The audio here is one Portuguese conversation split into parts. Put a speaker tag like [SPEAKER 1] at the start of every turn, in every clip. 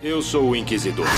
[SPEAKER 1] Eu sou o Inquisidor.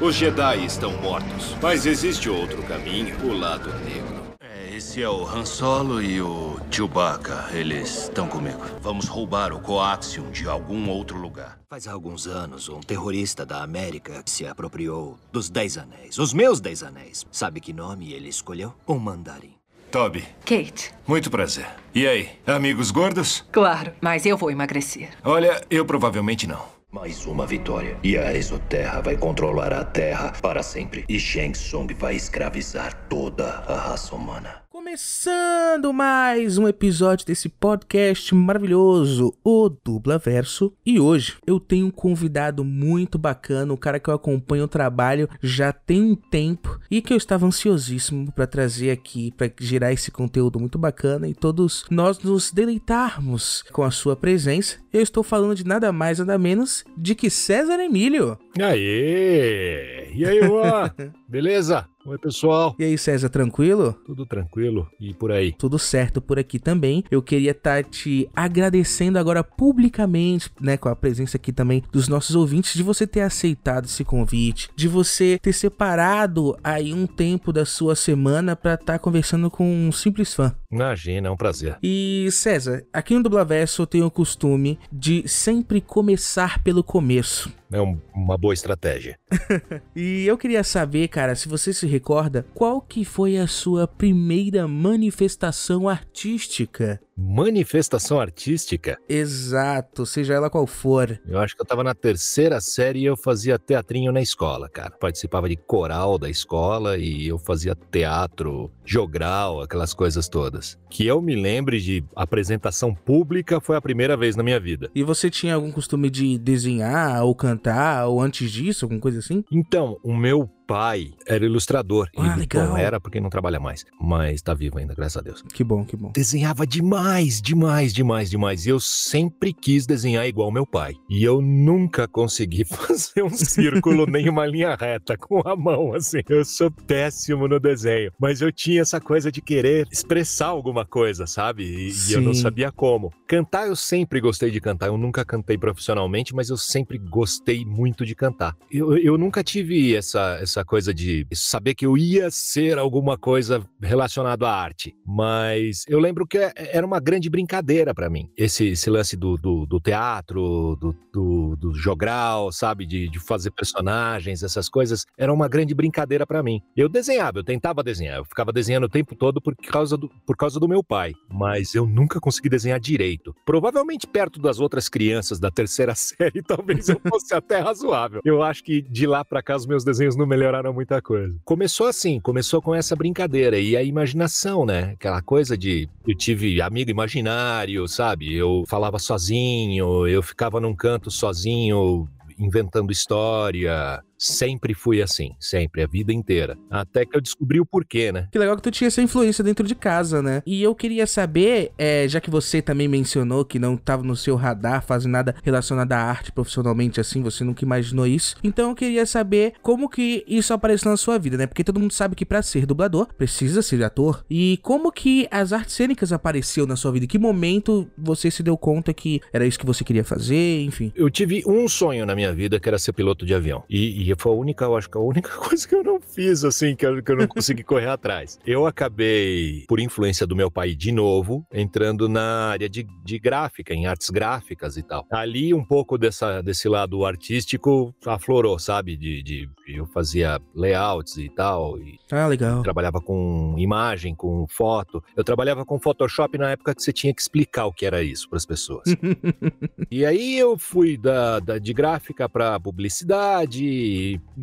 [SPEAKER 1] Os Jedi estão mortos, mas existe outro caminho, o lado negro.
[SPEAKER 2] É, esse é o Han Solo e o Chewbacca. Eles estão comigo. Vamos roubar o Coaxium de algum outro lugar.
[SPEAKER 3] Faz alguns anos, um terrorista da América se apropriou dos Dez Anéis. Os meus Dez Anéis. Sabe que nome ele escolheu? O Mandarim.
[SPEAKER 4] Toby,
[SPEAKER 5] Kate,
[SPEAKER 4] muito prazer. E aí, amigos gordos?
[SPEAKER 5] claro, mas eu vou emagrecer.
[SPEAKER 4] Olha, eu provavelmente não.
[SPEAKER 6] Mais uma vitória. E a Exoterra vai controlar a Terra para sempre. E Shang Tsung vai escravizar toda a raça humana.
[SPEAKER 7] Começando mais um episódio desse podcast maravilhoso, o Dubla Verso. E hoje eu tenho um convidado muito bacana, um cara que eu acompanho o trabalho já tem um tempo e que eu estava ansiosíssimo para trazer aqui, para gerar esse conteúdo muito bacana e todos nós nos deleitarmos com a sua presença. Eu estou falando de nada mais nada menos de que César Emílio.
[SPEAKER 8] Aê! E aí, Juan? Beleza? Oi, pessoal.
[SPEAKER 7] E aí, César, tranquilo?
[SPEAKER 8] Tudo tranquilo? E por aí?
[SPEAKER 7] tudo certo por aqui também. Eu queria estar te agradecendo agora publicamente, né, com a presença aqui também dos nossos ouvintes, de você ter aceitado esse convite, de você ter separado aí um tempo da sua semana para estar conversando com um simples fã.
[SPEAKER 8] Imagina, é um prazer.
[SPEAKER 7] E César, aqui no Dublaverso eu tenho o costume de sempre começar pelo começo.
[SPEAKER 8] É um- uma boa estratégia.
[SPEAKER 7] E eu queria saber, cara, se você se recorda, qual que foi a sua primeira manifestação artística?
[SPEAKER 8] Manifestação artística?
[SPEAKER 7] Exato, seja ela qual for.
[SPEAKER 8] Eu acho que eu tava na terceira série e eu fazia teatrinho na escola, cara. Participava de coral da escola e eu fazia teatro, jogral, aquelas coisas todas. Que eu me lembre de apresentação pública foi a primeira vez na minha vida.
[SPEAKER 7] E você tinha algum costume de desenhar ou cantar ou antes disso, alguma coisa assim?
[SPEAKER 8] Então, o meu pai era ilustrador.
[SPEAKER 7] Ah,
[SPEAKER 8] e,
[SPEAKER 7] legal.
[SPEAKER 8] Bom, era porque não trabalha mais, mas tá vivo ainda, graças a Deus.
[SPEAKER 7] Que bom, que bom.
[SPEAKER 8] Desenhava demais, demais, demais, demais. E eu sempre quis desenhar igual meu pai. E eu nunca consegui fazer um círculo nem uma linha reta com a mão, assim. Eu sou péssimo no desenho. Mas eu tinha essa coisa de querer expressar alguma coisa, sabe? E, e eu não sabia como. Cantar, eu sempre gostei de cantar. Eu nunca cantei profissionalmente, mas eu sempre gostei muito de cantar. Eu, eu nunca tive essa, essa coisa de saber que eu ia ser alguma coisa relacionado à arte. Mas eu lembro que é- era uma grande brincadeira pra mim. Esse, esse lance do, do, do teatro, do, do, do jogral, sabe? De, de fazer personagens, essas coisas. Era uma grande brincadeira pra mim. Eu desenhava, eu tentava desenhar. Eu ficava desenhando o tempo todo por causa do, por causa do meu pai. Mas eu nunca consegui desenhar direito. Provavelmente perto das outras crianças da terceira série, talvez eu fosse até razoável. Eu acho que de lá pra cá os meus desenhos não melhoraram muita coisa. Começou assim, começou com essa brincadeira e a imaginação, né? Aquela coisa de eu tive amigo imaginário, sabe? Eu falava sozinho, eu ficava num canto sozinho inventando história. Sempre fui assim, sempre, a vida inteira. Até que eu descobri o porquê, né?
[SPEAKER 7] Que legal que tu tinha essa influência dentro de casa, né? E eu queria saber, é, já que você também mencionou que não tava no seu radar fazendo nada relacionado à arte profissionalmente assim, você nunca imaginou isso. Então eu queria saber como que isso apareceu na sua vida, né? Porque todo mundo sabe que pra ser dublador precisa ser ator. E como que as artes cênicas apareceu na sua vida? Em que momento você se deu conta que era isso que você queria fazer, enfim?
[SPEAKER 8] Eu tive um sonho na minha vida que era ser piloto de avião. E, e foi a única, eu acho que a única coisa que eu não fiz, assim, que eu, que eu não consegui correr atrás. Eu acabei, por influência do meu pai de novo, entrando na área de, de gráfica, em artes gráficas e tal. Ali, um pouco dessa, desse lado artístico aflorou, sabe? De, de eu fazia layouts e tal. E
[SPEAKER 7] Ah, legal.
[SPEAKER 8] trabalhava com imagem, com foto. Eu trabalhava com Photoshop na época que você tinha que explicar o que era isso para as pessoas. e aí eu fui da, da- de gráfica para publicidade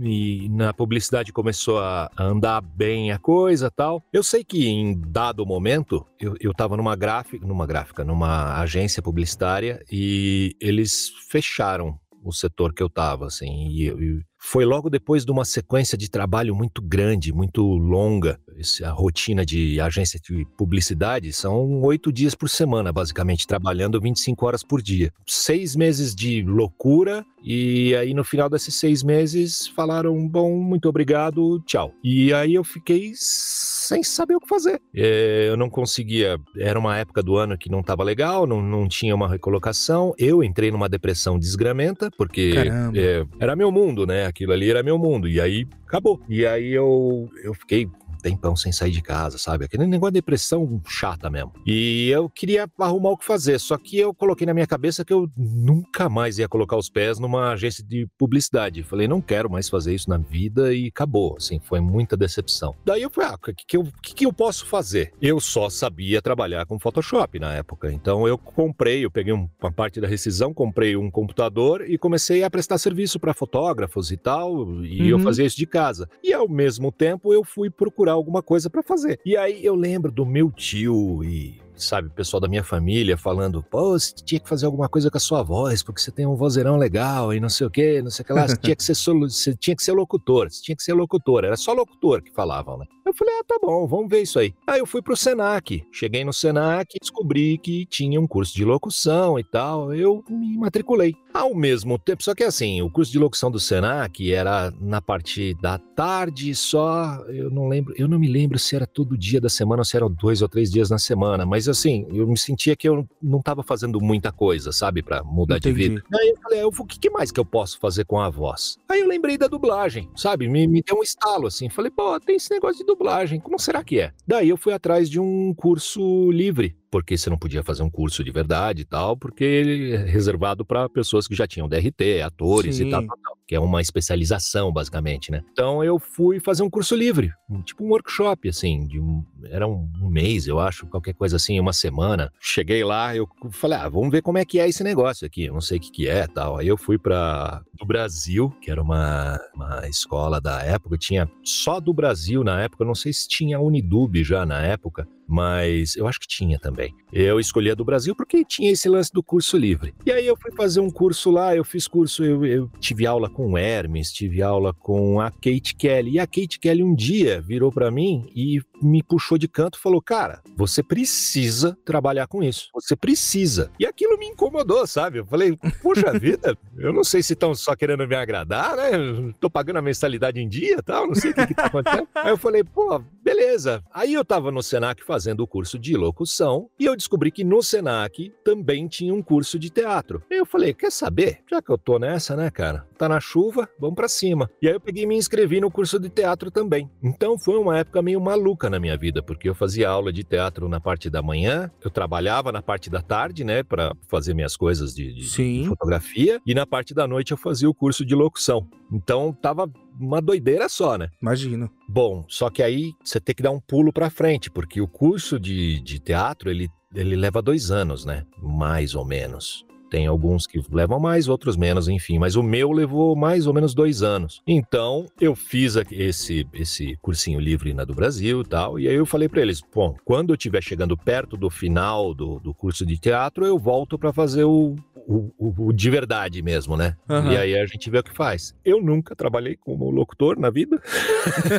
[SPEAKER 8] e, na publicidade começou a andar bem a coisa tal. Eu sei que em dado momento eu, eu tava numa gráfica, numa gráfica, numa agência publicitária e eles fecharam o setor que eu tava, assim, e, e foi logo depois de uma sequência de trabalho muito grande, muito longa. Essa rotina de agência de publicidade são oito dias por semana, basicamente, trabalhando 25 horas por dia. Seis meses de loucura, e aí no final desses seis meses falaram: bom, muito obrigado, tchau. E aí eu fiquei sem saber o que fazer. É, eu não conseguia, era uma época do ano que não estava legal, não, não tinha uma recolocação. Eu entrei numa depressão desgramenta, porque é, era meu mundo, né? Aquilo ali era meu mundo. E aí acabou. E aí eu, eu fiquei tempão sem sair de casa, sabe? Aquele negócio de depressão chata mesmo. E eu queria arrumar o que fazer, só que eu coloquei na minha cabeça que eu nunca mais ia colocar os pés numa agência de publicidade. Falei, não quero mais fazer isso na vida e acabou, assim, foi muita decepção. Daí eu falei, ah, o que, que, eu, que, que eu posso fazer? Eu só sabia trabalhar com Photoshop na época, então eu comprei, eu peguei uma parte da rescisão, comprei um computador e comecei a prestar serviço para fotógrafos e tal, e uhum. eu fazia isso de casa. E ao mesmo tempo eu fui procurar alguma coisa para fazer. E aí eu lembro do meu tio e sabe, pessoal da minha família falando, pô, você tinha que fazer alguma coisa com a sua voz, porque você tem um vozeirão legal e não sei o que, não sei o que lá, você tinha que ser, você tinha que ser locutor, você tinha que ser locutor, era só locutor que falavam, né? Eu falei, ah, tá bom, vamos ver isso aí. Aí eu fui pro Senac, cheguei no Senac, descobri que tinha um curso de locução e tal, eu me matriculei. Ao mesmo tempo, só que assim, o curso de locução do Senac era na parte da tarde só, eu não lembro, eu não me lembro se era todo dia da semana ou se eram dois ou três dias na semana, mas assim, eu me sentia que eu não estava fazendo muita coisa, sabe, para mudar Entendi. de vida. Aí eu falei, o que mais que eu posso fazer com a voz? Aí eu lembrei da dublagem, sabe, me, me deu um estalo assim, falei, pô, tem esse negócio de dublagem, como será que é? Daí eu fui atrás de um curso livre porque você não podia fazer um curso de verdade e tal, porque ele é reservado para pessoas que já tinham DRT, atores Sim. e tal, tal, tal, que é uma especialização, basicamente, né? Então eu fui fazer um curso livre, tipo um workshop, assim, de um, era um, um, mês, eu acho, qualquer coisa assim, uma semana. Cheguei lá, eu falei, ah, vamos ver como é que é esse negócio aqui, eu não sei o que, que é tal. Aí eu fui para do Brasil, que era uma, uma escola da época, tinha só do Brasil na época, eu não sei se tinha Unidub já na época, mas eu acho que tinha também. Eu escolhi a do Brasil porque tinha esse lance do curso livre. E aí eu fui fazer um curso lá, eu fiz curso, eu, eu tive aula com o Hermes, tive aula com a Kate Kelly. E a Kate Kelly um dia virou para mim e me puxou de canto e falou: Cara, você precisa trabalhar com isso. Você precisa. E aquilo me incomodou, sabe? Eu falei: Poxa vida, eu não sei se estão só querendo me agradar, né? tô pagando a mensalidade em dia tal, não sei o que, que tá acontecendo. aí eu falei: Pô, beleza. Aí eu tava no Senac fazendo o curso de locução e eu descobri que no Senac também tinha um curso de teatro. Eu falei, quer saber? Já que eu tô nessa, né, cara? Tá na chuva, vamos para cima. E aí eu peguei e me inscrevi no curso de teatro também. Então foi uma época meio maluca na minha vida, porque eu fazia aula de teatro na parte da manhã, eu trabalhava na parte da tarde, né, para fazer minhas coisas de, de, de fotografia, e na parte da noite eu fazia o curso de locução. Então tava uma doideira só, né?
[SPEAKER 7] Imagino.
[SPEAKER 8] Bom, só que aí você tem que dar um pulo para frente, porque o curso de, de teatro ele, ele leva dois anos, né? Mais ou menos. Tem alguns que levam mais, outros menos, enfim. Mas o meu levou mais ou menos dois anos. Então, eu fiz esse, esse cursinho livre na do Brasil e tal. E aí eu falei para eles: bom, quando eu estiver chegando perto do final do, do curso de teatro, eu volto para fazer o, o, o, o, de verdade mesmo, né? Uhum. E aí a gente vê o que faz. Eu nunca trabalhei como locutor na vida,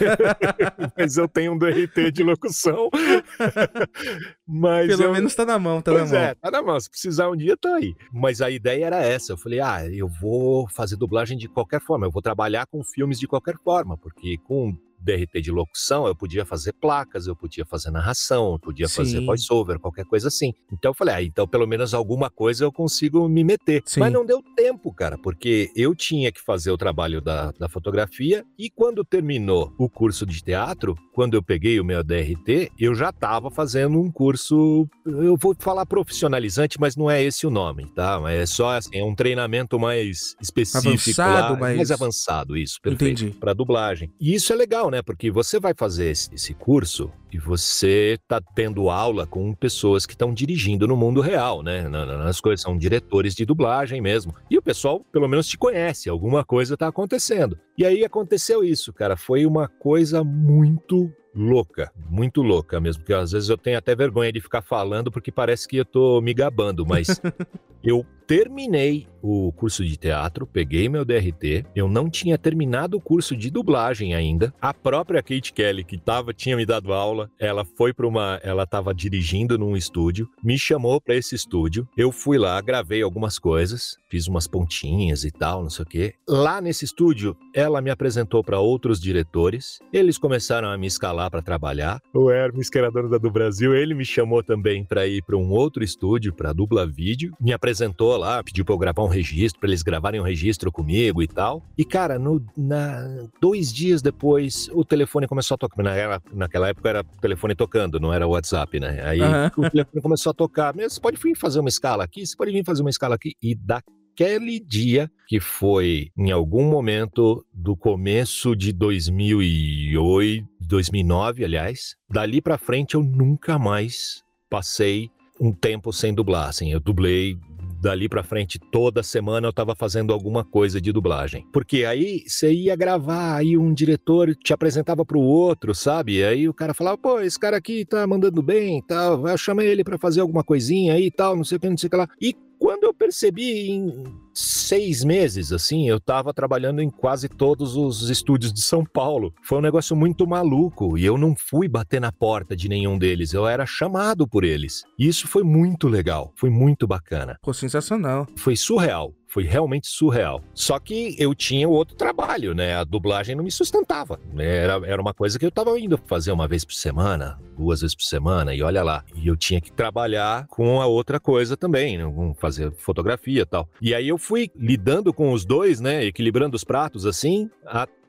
[SPEAKER 8] mas eu tenho um DRT de locução.
[SPEAKER 7] mas Pelo eu... menos tá na mão, tá pois na mão.
[SPEAKER 8] É, tá na mão. Se precisar um dia, tá aí. Mas a ideia era essa. Eu falei, ah, eu vou fazer dublagem de qualquer forma, eu vou trabalhar com filmes de qualquer forma, porque com DRT de locução, eu podia fazer placas, eu podia fazer narração, eu podia Sim. fazer voiceover, qualquer coisa assim. Então eu falei, ah, então pelo menos alguma coisa eu consigo me meter. Sim. Mas não deu tempo, cara, porque eu tinha que fazer o trabalho da, da fotografia e quando terminou o curso de teatro, quando eu peguei o meu DRT, eu já estava fazendo um curso, eu vou falar profissionalizante, mas não é esse o nome, tá? É só assim, é um treinamento mais específico
[SPEAKER 7] avançado, lá,
[SPEAKER 8] mais... mais avançado, isso, perfeito, para dublagem. E isso é legal, né? Porque você vai fazer esse, esse curso e você está tendo aula com pessoas que estão dirigindo no mundo real, né? Nas coisas são diretores de dublagem mesmo. E o pessoal, pelo menos, te conhece, alguma coisa está acontecendo. E aí aconteceu isso, cara. Foi uma coisa muito louca, muito louca mesmo, porque às vezes eu tenho até vergonha de ficar falando porque parece que eu tô me gabando, mas eu terminei o curso de teatro, peguei meu DRT, eu não tinha terminado o curso de dublagem ainda. A própria Kate Kelly, que tava, tinha me dado aula, ela foi para uma. Ela estava dirigindo num estúdio, me chamou para esse estúdio. Eu fui lá, gravei algumas coisas, fiz umas pontinhas e tal, não sei o quê. Lá nesse estúdio, ela me apresentou para outros diretores. Eles começaram a me escalar para trabalhar. O Hermes, que era dono da do Brasil, ele me chamou também para ir para um outro estúdio, para dubla vídeo. Me apresentou lá, pediu para eu gravar um registro, para eles gravarem um registro comigo e tal. E, cara, no, na, dois dias depois, o telefone começou a tocar. Naquela, naquela época era telefone tocando, não era WhatsApp, né? Aí uhum. o telefone começou a tocar. Você pode vir fazer uma escala aqui? Você pode vir fazer uma escala aqui? E daquele dia, que foi em algum momento do começo de 2008, 2009, aliás, dali para frente eu nunca mais passei um tempo sem dublar, assim, eu dublei dali para frente, toda semana eu tava fazendo alguma coisa de dublagem. Porque aí você ia gravar, aí um diretor te apresentava pro outro, sabe? Aí o cara falava, pô, esse cara aqui tá mandando bem e tal, eu chamei ele para fazer alguma coisinha aí e tal, não sei o que, não sei o que lá. E quando eu percebi em seis meses, assim, eu estava trabalhando em quase todos os estúdios de São Paulo. Foi um negócio muito maluco e eu não fui bater na porta de nenhum deles, eu era chamado por eles. E isso foi muito legal, foi muito bacana.
[SPEAKER 7] Ficou sensacional.
[SPEAKER 8] Foi surreal. Foi realmente surreal. Só que eu tinha outro trabalho, né? A dublagem não me sustentava. Era, era uma coisa que eu tava indo fazer uma vez por semana, duas vezes por semana, e olha lá. E eu tinha que trabalhar com a outra coisa também, né? fazer fotografia e tal. E aí eu fui lidando com os dois, né? Equilibrando os pratos assim, até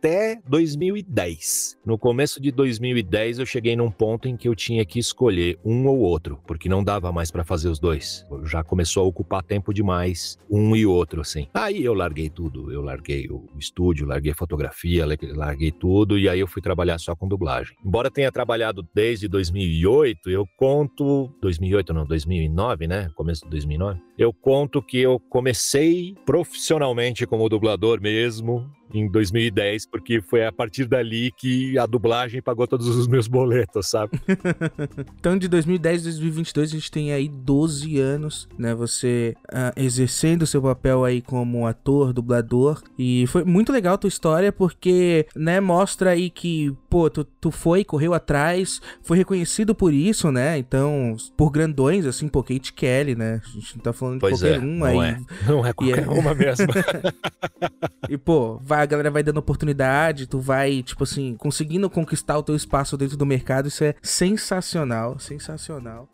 [SPEAKER 8] 2010. No começo de 2010 eu cheguei num ponto em que eu tinha que escolher um ou outro, porque não dava mais para fazer os dois. Já começou a ocupar tempo demais um e outro assim. Aí eu larguei tudo, eu larguei o estúdio, larguei fotografia, larguei tudo e aí eu fui trabalhar só com dublagem. Embora tenha trabalhado desde 2008, eu conto 2008 não, 2009, né? Começo de 2009. Eu conto que eu comecei profissionalmente como dublador mesmo em 2010, porque foi a partir dali que a dublagem pagou todos os meus boletos, sabe?
[SPEAKER 7] então, de 2010 a 2022, a gente tem aí 12 anos, né? Você uh, exercendo seu papel aí como ator, dublador. E foi muito legal a tua história, porque, né, mostra aí que, pô, tu, tu foi, correu atrás, foi reconhecido por isso, né? Então, por grandões, assim, pô, Kate Kelly, né? A gente não tá falando
[SPEAKER 8] pois
[SPEAKER 7] de qualquer
[SPEAKER 8] é,
[SPEAKER 7] um
[SPEAKER 8] não
[SPEAKER 7] aí.
[SPEAKER 8] É. Não é qualquer é... uma mesmo.
[SPEAKER 7] e, pô, vai a galera vai dando oportunidade, tu vai, tipo assim, conseguindo conquistar o teu espaço dentro do mercado, isso é sensacional, sensacional.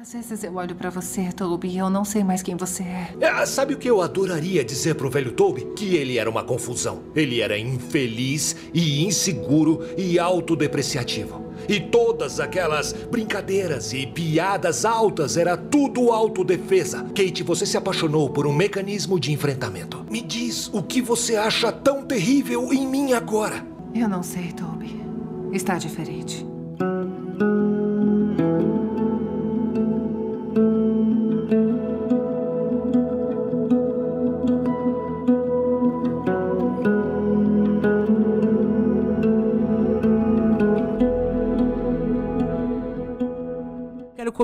[SPEAKER 5] Às vezes eu olho para você, Toby, e eu não sei mais quem você é.
[SPEAKER 3] é. Sabe o que eu adoraria dizer pro velho Toby? Que ele era uma confusão. Ele era infeliz e inseguro e autodepreciativo. E todas aquelas brincadeiras e piadas altas era tudo autodefesa. Kate, você se apaixonou por um mecanismo de enfrentamento. Me diz o que você acha tão terrível em mim agora.
[SPEAKER 5] Eu não sei, Toby. Está diferente.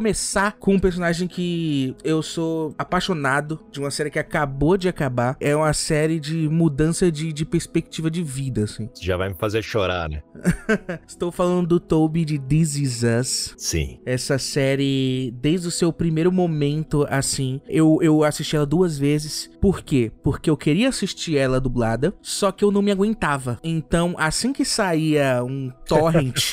[SPEAKER 7] Começar com um personagem que eu sou apaixonado, de uma série que acabou de acabar. É uma série de mudança de, de perspectiva de vida, assim.
[SPEAKER 8] Já vai me fazer chorar, né?
[SPEAKER 7] Estou falando do Toby de This Is Us.
[SPEAKER 8] Sim.
[SPEAKER 7] Essa série, desde o seu primeiro momento, assim, eu, eu assisti ela duas vezes. Por quê? Porque eu queria assistir ela dublada, só que eu não me aguentava. Então, assim que saía um torrent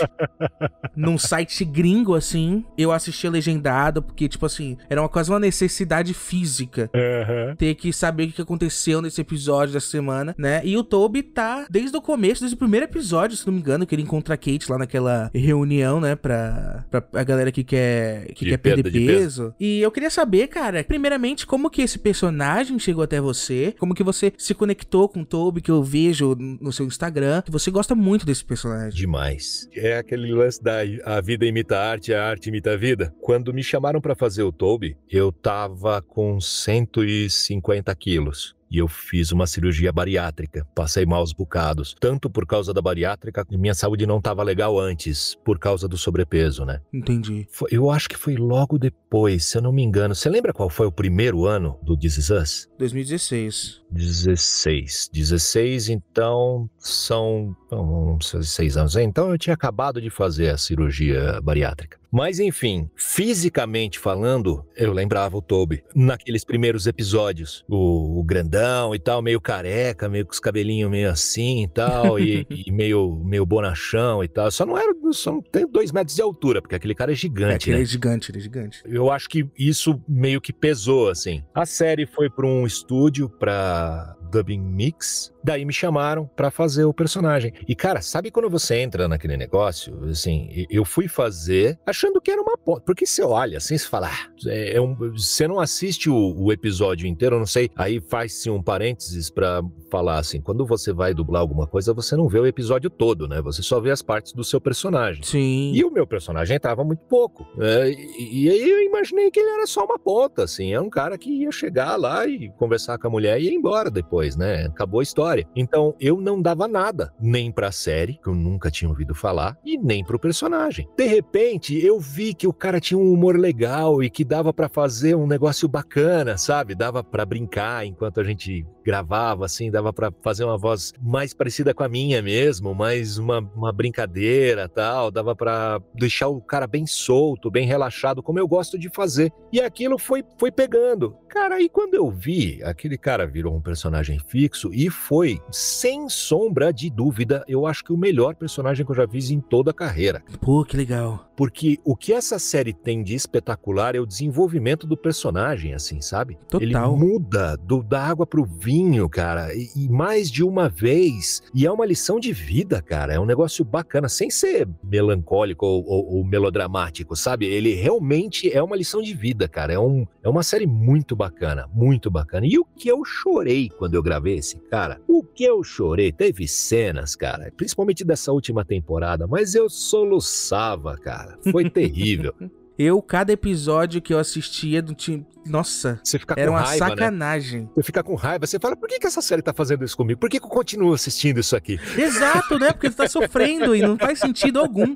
[SPEAKER 7] num site gringo, assim, eu assistia legendado, porque, tipo assim, era uma, quase uma necessidade física
[SPEAKER 8] uhum.
[SPEAKER 7] ter que saber o que aconteceu nesse episódio dessa semana, né? E o Toby tá desde o começo, desde o primeiro episódio, se não me engano, que ele encontra a Kate lá naquela reunião, né? Pra, pra a galera que quer, que quer perder peso. peso. E eu queria saber, cara, primeiramente, como que esse personagem chegou até você? Como que você se conectou com o Toby, que eu vejo no seu Instagram, que você gosta muito desse personagem.
[SPEAKER 8] Demais. É aquele lance da a vida imita a arte, a arte imita a vida. Quando me chamaram para fazer o Toby, eu tava com 150 quilos. e eu fiz uma cirurgia bariátrica. Passei maus bocados, tanto por causa da bariátrica, que minha saúde não estava legal antes, por causa do sobrepeso, né?
[SPEAKER 7] Entendi.
[SPEAKER 8] Foi- eu acho que foi logo depois, se eu não me engano. Você lembra qual foi o primeiro ano do This Is Us?
[SPEAKER 7] 2016.
[SPEAKER 8] 16. 16, então são uns seis anos. Então eu tinha acabado de fazer a cirurgia bariátrica. Mas enfim, fisicamente falando, eu lembrava o Toby naqueles primeiros episódios. O, o grandão e tal, meio careca, meio com os cabelinhos meio assim e tal, e, e meio, meio bonachão e tal. Só não era, só não tem dois metros de altura, porque aquele cara é
[SPEAKER 7] É,
[SPEAKER 8] gigante,
[SPEAKER 7] que
[SPEAKER 8] né?
[SPEAKER 7] ele é gigante, ele é gigante.
[SPEAKER 8] Eu acho que isso meio que pesou, assim. A série foi para um estúdio pra Dubbing Mix. Daí me chamaram pra fazer o personagem. E, cara, sabe quando você entra naquele negócio? Assim, eu fui fazer achando que era uma ponta. Porque você olha assim, você fala, ah, é, é um- você não assiste o, o episódio inteiro, eu não sei. Aí faz-se um parênteses pra falar assim: quando você vai dublar alguma coisa, você não vê o episódio todo, né? Você só vê as partes do seu personagem.
[SPEAKER 7] Sim.
[SPEAKER 8] E o meu personagem entrava muito pouco. né? e, e aí eu imaginei que ele era só uma ponta, assim. É um cara que ia chegar lá e conversar com a mulher e ir embora depois, né? Acabou a história. Então eu não dava nada, nem pra série, que eu nunca tinha ouvido falar, e nem pro personagem. De repente, eu vi que o cara tinha um humor legal e que dava pra fazer um negócio bacana, sabe? Dava pra brincar enquanto a gente gravava, assim, dava pra fazer uma voz mais parecida com a minha mesmo, mais uma, uma brincadeira tal, dava pra deixar o cara bem solto, bem relaxado, como eu gosto de fazer. E aquilo foi, foi pegando. Cara, aí quando eu vi, aquele cara virou um personagem fixo e foi, sem sombra de dúvida, eu acho que o melhor personagem que eu já fiz em toda a carreira.
[SPEAKER 7] Pô, que legal.
[SPEAKER 8] Porque o que essa série tem de espetacular é o desenvolvimento do personagem, assim, sabe?
[SPEAKER 7] Total.
[SPEAKER 8] Ele muda do, da água pro vinho, cara, e, e mais de uma vez. E é uma lição de vida, cara. É um negócio bacana, sem ser melancólico ou, ou- ou melodramático, sabe? Ele realmente é uma lição de vida, cara. É, um, é uma série muito bacana, muito bacana. E o que eu chorei quando eu gravei esse cara? O que eu chorei? Teve cenas, cara, principalmente dessa última temporada, mas eu soluçava, cara. Foi terrível.
[SPEAKER 7] Eu, cada episódio que eu assistia, do time. Nossa,
[SPEAKER 8] Você fica com
[SPEAKER 7] era uma
[SPEAKER 8] raiva, né?
[SPEAKER 7] sacanagem.
[SPEAKER 8] Você fica com raiva, você fala, por que, que essa série tá fazendo isso comigo? Por que, que eu continuo assistindo isso aqui?
[SPEAKER 7] Exato, né? Porque tu tá sofrendo e não faz sentido algum.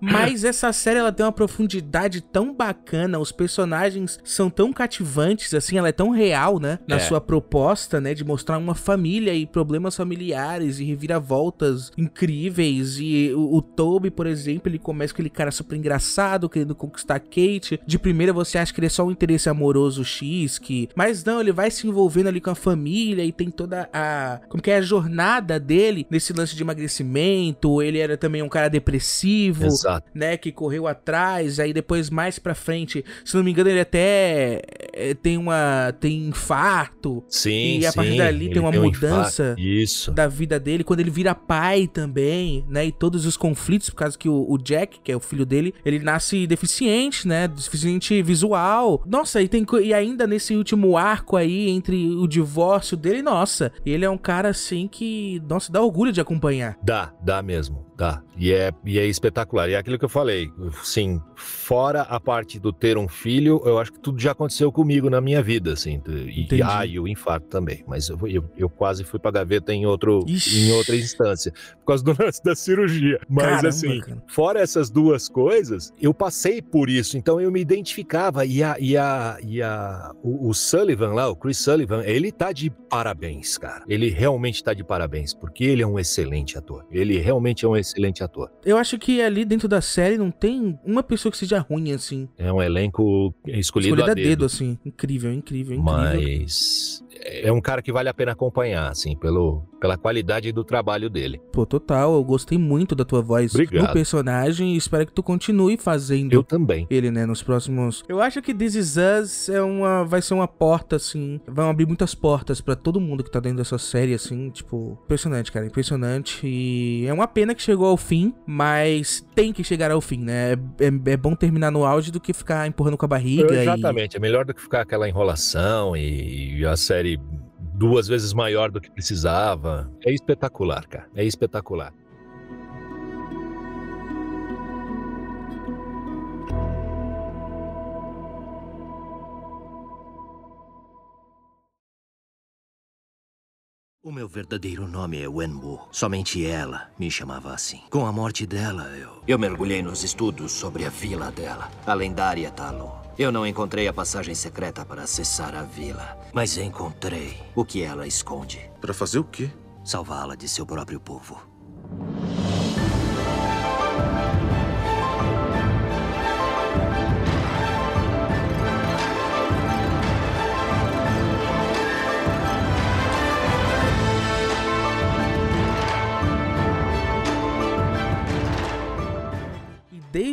[SPEAKER 7] Mas essa série ela tem uma profundidade tão bacana, os personagens são tão cativantes, assim, ela é tão real, né? Na
[SPEAKER 8] É.
[SPEAKER 7] sua proposta, né? De mostrar uma família e problemas familiares e reviravoltas incríveis. E o, o Toby, por exemplo, ele começa com aquele cara super engraçado, querendo conquistar Kate. De primeira você acha que ele é só um interesse amoroso X, que. Mas não, ele vai se envolvendo ali com a família e tem toda a. Como que é a jornada dele nesse lance de emagrecimento. Ele era também um cara depressivo
[SPEAKER 8] Exato.
[SPEAKER 7] né, que correu atrás, aí depois mais pra frente, se não me engano, ele até eh, tem uma tem infarto
[SPEAKER 8] Sim,
[SPEAKER 7] E a
[SPEAKER 8] sim.
[SPEAKER 7] partir dali tem uma
[SPEAKER 8] um
[SPEAKER 7] mudança.
[SPEAKER 8] Isso.
[SPEAKER 7] da vida dele, quando ele vira pai também, né, e todos os conflitos, por causa que o, o Jack, que é o filho dele, ele nasce deficiente, né, deficiente visual. Nossa, e tem e ainda nesse último arco aí entre o divórcio dele, nossa, ele é um cara assim que, nossa, dá orgulho de acompanhar.
[SPEAKER 8] Dá, dá mesmo, dá. E é, e é espetacular. E é aquilo que eu falei, sim, fora a parte do ter um filho, eu acho que tudo já aconteceu comigo na minha vida, assim. E,
[SPEAKER 7] Entendi.
[SPEAKER 8] ah, e o infarto também. Mas eu, eu, eu quase fui pra gaveta em, outro,
[SPEAKER 7] Ixi.
[SPEAKER 8] em outra instância, por causa do lance da cirurgia. Mas
[SPEAKER 7] Caramba,
[SPEAKER 8] assim,
[SPEAKER 7] cara.
[SPEAKER 8] fora essas duas coisas, eu passei por isso, então eu me identificava. E, a, e, a, e a, o, o Sullivan lá, o Chris Sullivan, ele tá de parabéns, cara. Ele realmente tá de parabéns, porque ele é um excelente ator. Ele realmente é um excelente ator.
[SPEAKER 7] Eu acho que ali dentro da série não tem uma pessoa que seja ruim, assim.
[SPEAKER 8] É um elenco escolhido,
[SPEAKER 7] Escolhida
[SPEAKER 8] a dedo.
[SPEAKER 7] assim. Incrível, incrível, incrível.
[SPEAKER 8] Mas é um cara que vale a pena acompanhar, assim, pelo, pela qualidade do trabalho dele.
[SPEAKER 7] Pô, total, eu gostei muito da tua voz
[SPEAKER 8] Obrigado.
[SPEAKER 7] no personagem e espero que tu continue fazendo
[SPEAKER 8] Eu também.
[SPEAKER 7] ele, né, nos próximos... Eu acho que This Is Us é uma... vai ser uma porta, assim, vão abrir muitas portas pra todo mundo que tá dentro dessa série, assim, tipo... Impressionante, cara, impressionante e é uma pena que chegou ao fim, mas tem que chegar ao fim, né? É, é- é bom terminar no auge do que ficar empurrando com a barriga e...
[SPEAKER 8] Exatamente. É melhor do que ficar aquela enrolação e, e a série duas vezes maior do que precisava. É espetacular, cara. É espetacular.
[SPEAKER 9] O meu verdadeiro nome é Wenwu. Somente ela me chamava assim. Com a morte dela, eu. Eu mergulhei nos estudos sobre a vila dela, a lendária Talo. Eu não encontrei a passagem secreta para acessar a vila, mas encontrei o que ela esconde.
[SPEAKER 10] Para fazer o quê?
[SPEAKER 9] Salvá-la de seu próprio povo.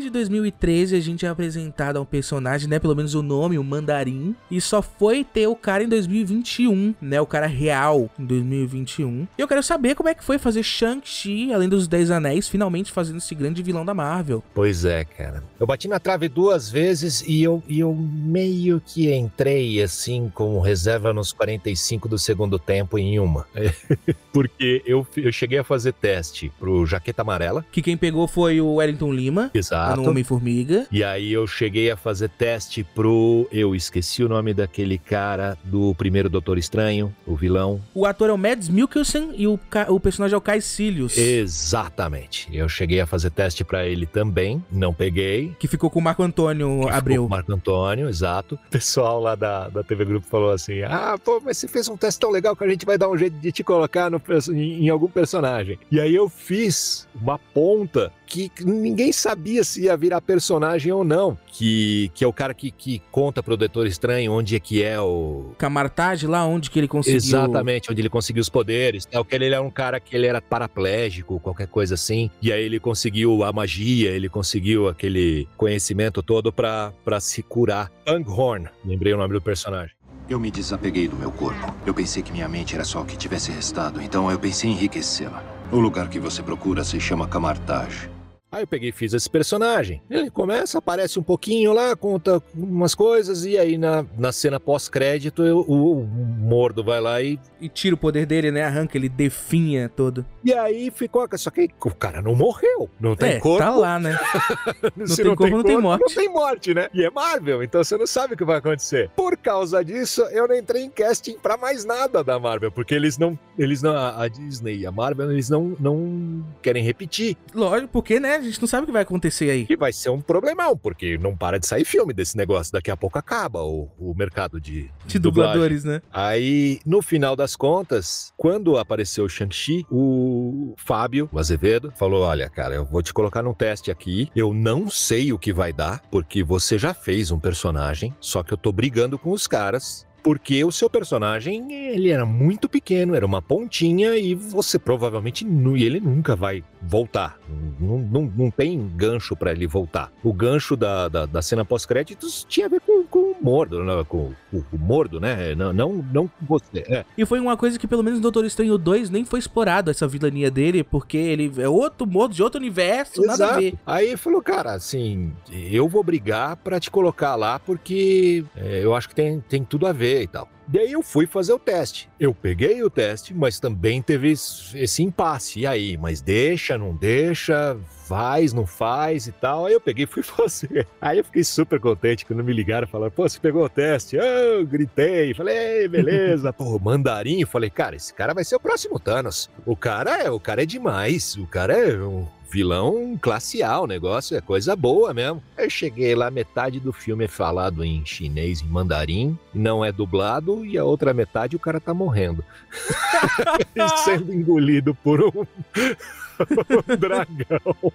[SPEAKER 7] Desde 2013 a gente é apresentado a um personagem, né? Pelo menos o nome, o Mandarim. E só foi ter o cara em 2021, né? O cara real em 2021. E eu quero saber como é que foi fazer Shang-Chi, além dos Dez Anéis, finalmente fazendo esse grande vilão da Marvel.
[SPEAKER 8] Pois é, cara. Eu bati na trave duas vezes e eu, e eu meio que entrei assim com reserva nos 45 do segundo tempo em uma. Porque eu, eu cheguei a fazer teste pro Jaqueta Amarela.
[SPEAKER 7] Que quem pegou foi o Wellington Lima.
[SPEAKER 8] Exato.
[SPEAKER 7] Homem-Formiga.
[SPEAKER 8] E aí eu cheguei a fazer teste pro. Eu esqueci o nome daquele cara do primeiro Doutor Estranho, o vilão.
[SPEAKER 7] O ator é o Mads Mikkelsen e o, o personagem é o Kai Cilius.
[SPEAKER 8] Exatamente. Eu cheguei a fazer teste para ele também, não peguei.
[SPEAKER 7] Que ficou com o Marco Antônio
[SPEAKER 8] que
[SPEAKER 7] Abreu.
[SPEAKER 8] Com o Marco Antônio, exato. O pessoal lá da, da TV Grupo falou assim: Ah, pô, mas você fez um teste tão legal que a gente vai dar um jeito de te colocar no, em, em algum personagem. E aí eu fiz uma ponta que ninguém sabia se ia virar personagem ou não. Que, que é o cara que, que conta pro Doutor Estranho onde é que é o.
[SPEAKER 7] Camartage lá onde que ele conseguiu.
[SPEAKER 8] Exatamente, onde ele conseguiu os poderes. É o que ele era um cara que ele era paraplégico, qualquer coisa assim. E aí ele conseguiu a magia, ele conseguiu aquele conhecimento todo para se curar. Anghorn, lembrei o nome do personagem.
[SPEAKER 2] Eu me desapeguei do meu corpo. Eu pensei que minha mente era só o que tivesse restado, então eu pensei em enriquecê-la. O lugar que você procura se chama Camartage.
[SPEAKER 8] Aí eu peguei e fiz esse personagem. Ele começa, aparece um pouquinho lá, conta umas coisas, e aí na, na cena pós-crédito o, o, Mordo vai lá e.
[SPEAKER 7] E tira o poder dele, né? Arranca, ele definha todo.
[SPEAKER 8] E aí ficou. Só que o cara não morreu. Não tem
[SPEAKER 7] é,
[SPEAKER 8] corpo.
[SPEAKER 7] Tá lá, né?
[SPEAKER 8] não tem corpo, não tem morte. Não tem morte, né? E é Marvel, então você não sabe o que vai acontecer. Por causa disso, eu não entrei em casting pra mais nada da Marvel, porque eles não. Eles não. A Disney e a Marvel, eles não, não querem repetir.
[SPEAKER 7] Lógico, porque, né? A gente não sabe o que vai acontecer aí.
[SPEAKER 8] E vai ser um problemão, porque não para de sair filme desse negócio. Daqui a pouco acaba o, o mercado de,
[SPEAKER 7] de dubladores, né?
[SPEAKER 8] Aí, no final das contas, quando apareceu o Shang-Chi, o Fábio, o Azevedo, falou: Olha, cara, eu vou te colocar num teste aqui. Eu não sei o que vai dar, porque você já fez um personagem, só que eu tô brigando com os caras porque o seu personagem ele era muito pequeno, era uma pontinha e você provavelmente não, ele nunca vai voltar. Não, não, não tem gancho para ele voltar. O gancho da, da, da cena pós-créditos tinha a ver com, com o Mordo, né? com, com, o Mordo, né? Não, não, não com você. É.
[SPEAKER 7] E foi uma coisa que pelo menos no Doutor Estranho 2 nem foi explorado essa vilania dele, porque ele é outro Mordo de outro universo, Exato. nada a ver.
[SPEAKER 8] Aí falou, cara, assim, eu vou brigar para te colocar lá porque é, eu acho que tem, tem tudo a ver e tal. Daí eu fui fazer o teste. Eu peguei o teste, mas também teve esse impasse. E aí, mas deixa, não deixa, faz, não faz e tal. Aí eu peguei e fui fazer. Aí eu fiquei super contente quando me ligaram e falaram, pô, você pegou o teste? Eu gritei, falei, beleza. pô, mandarim, falei, cara, esse cara vai ser o próximo Thanos. O cara é, o cara é demais. O cara é um vilão classe A, o negócio é coisa boa mesmo. Eu cheguei lá, metade do filme é falado em chinês, em mandarim, não é dublado, e a outra metade o cara tá morrendo. sendo engolido por um, um dragão.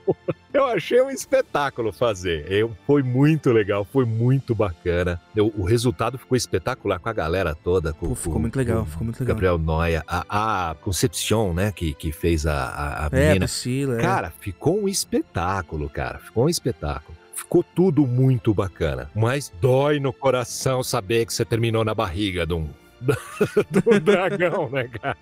[SPEAKER 8] Eu achei um espetáculo fazer. Eu, foi muito legal, foi muito bacana. Eu, o resultado ficou espetacular com a galera toda. Com,
[SPEAKER 7] Pô, ficou
[SPEAKER 8] com,
[SPEAKER 7] muito legal, ficou muito legal.
[SPEAKER 8] Gabriel Noia, a, a Concepcion, né, que, que fez a, a, a
[SPEAKER 7] É,
[SPEAKER 8] menina.
[SPEAKER 7] Priscila. é.
[SPEAKER 8] Cara, ficou um espetáculo, cara. Ficou um espetáculo. Ficou tudo muito bacana. Mas dói no coração saber que você terminou na barriga de um, do dragão, né, cara?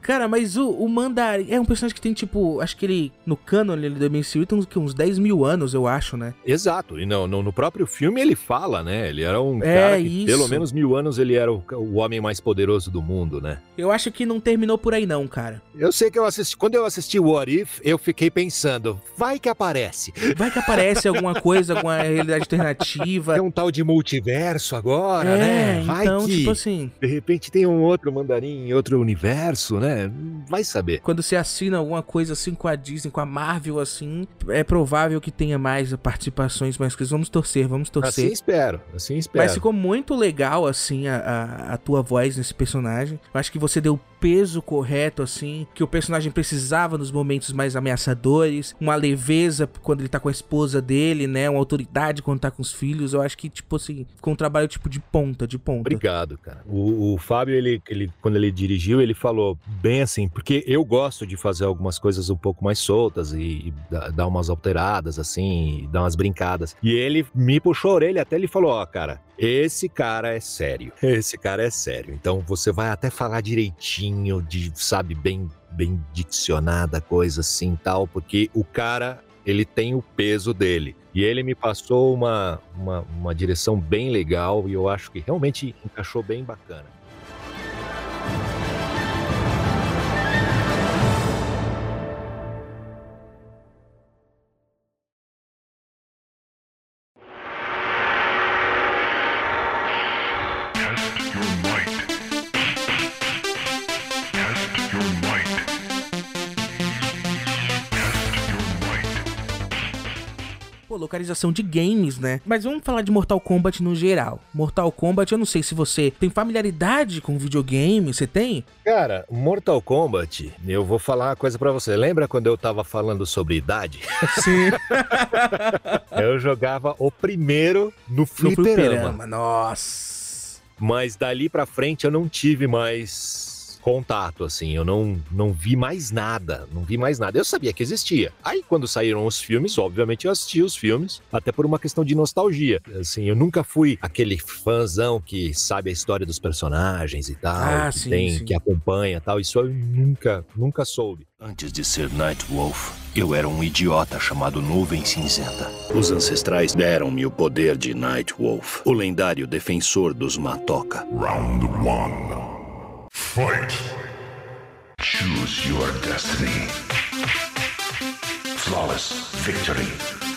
[SPEAKER 7] Cara, mas o, o Mandarim é um personagem que tem, tipo, acho que ele, no canon ele do MCU, tem uns, que, uns 10 mil anos, eu acho, né?
[SPEAKER 8] Exato. E no, no, no próprio filme ele fala, né? Ele era um
[SPEAKER 7] É,
[SPEAKER 8] cara que,
[SPEAKER 7] isso.
[SPEAKER 8] pelo menos mil anos, ele era o, o homem mais poderoso do mundo, né?
[SPEAKER 7] Eu acho que não terminou por aí, não, cara.
[SPEAKER 8] Eu sei que eu assisti. Quando eu assisti o What If, eu fiquei pensando, vai que aparece.
[SPEAKER 7] Vai que aparece alguma coisa, alguma realidade alternativa.
[SPEAKER 8] Tem um tal de multiverso agora,
[SPEAKER 7] É,
[SPEAKER 8] né? Vai
[SPEAKER 7] então,
[SPEAKER 8] que.
[SPEAKER 7] tipo assim.
[SPEAKER 8] De repente tem um outro mandarim em outro universo, né? Vai saber.
[SPEAKER 7] Quando você assina alguma coisa assim com a Disney, com a Marvel, assim, é provável que tenha mais participações, mais coisas. Vamos torcer, vamos torcer.
[SPEAKER 8] Assim espero, assim espero.
[SPEAKER 7] Mas ficou muito legal, assim, a, a, a tua voz nesse personagem. Eu acho que você deu peso correto, assim, que o personagem precisava nos momentos mais ameaçadores, uma leveza quando ele tá com a esposa dele, né? Uma autoridade quando tá com os filhos. Eu acho que, tipo assim, ficou um trabalho, tipo, de ponta, de ponta.
[SPEAKER 8] Obrigado, cara. O, o Fábio, ele, ele, quando ele dirigiu, ele falou bem assim, porque eu gosto de fazer algumas coisas um pouco mais soltas e, e dar umas alteradas, assim, dar umas brincadas. E ele me puxou a orelha, até ele falou: Ó, oh, cara, esse cara é sério. Esse cara é sério. Então você vai até falar direitinho, de, sabe, bem, bem diccionada, coisa assim tal, porque o cara ele tem o peso dele. E ele me passou uma, uma, uma direção bem legal e eu acho que realmente encaixou bem bacana.
[SPEAKER 7] Localização de games, né? Mas vamos falar de Mortal Kombat no geral. Mortal Kombat, eu não sei se você tem familiaridade com videogame, você tem?
[SPEAKER 8] Cara, Mortal Kombat, eu vou falar uma coisa para você. Lembra quando eu tava falando sobre idade?
[SPEAKER 7] Sim.
[SPEAKER 8] eu jogava o primeiro no fliperama. No fliperama,
[SPEAKER 7] nossa.
[SPEAKER 8] Mas dali pra frente eu não tive mais contato, assim. Eu não, não vi mais nada, não vi mais nada. Eu sabia que existia. Aí, quando saíram os filmes, obviamente eu assisti os filmes, até por uma questão de nostalgia. Assim, eu nunca fui aquele fãzão que sabe a história dos personagens e tal, ah, que sim, tem, sim. que acompanha tal. Isso eu nunca, nunca soube.
[SPEAKER 2] Antes de ser Night Wolf, eu era um idiota chamado Nuvem Cinzenta. Os ancestrais deram-me o poder de Night Wolf, o lendário defensor dos Matoka.
[SPEAKER 10] Round 1 Fight. Choose your destiny. Flawless victory.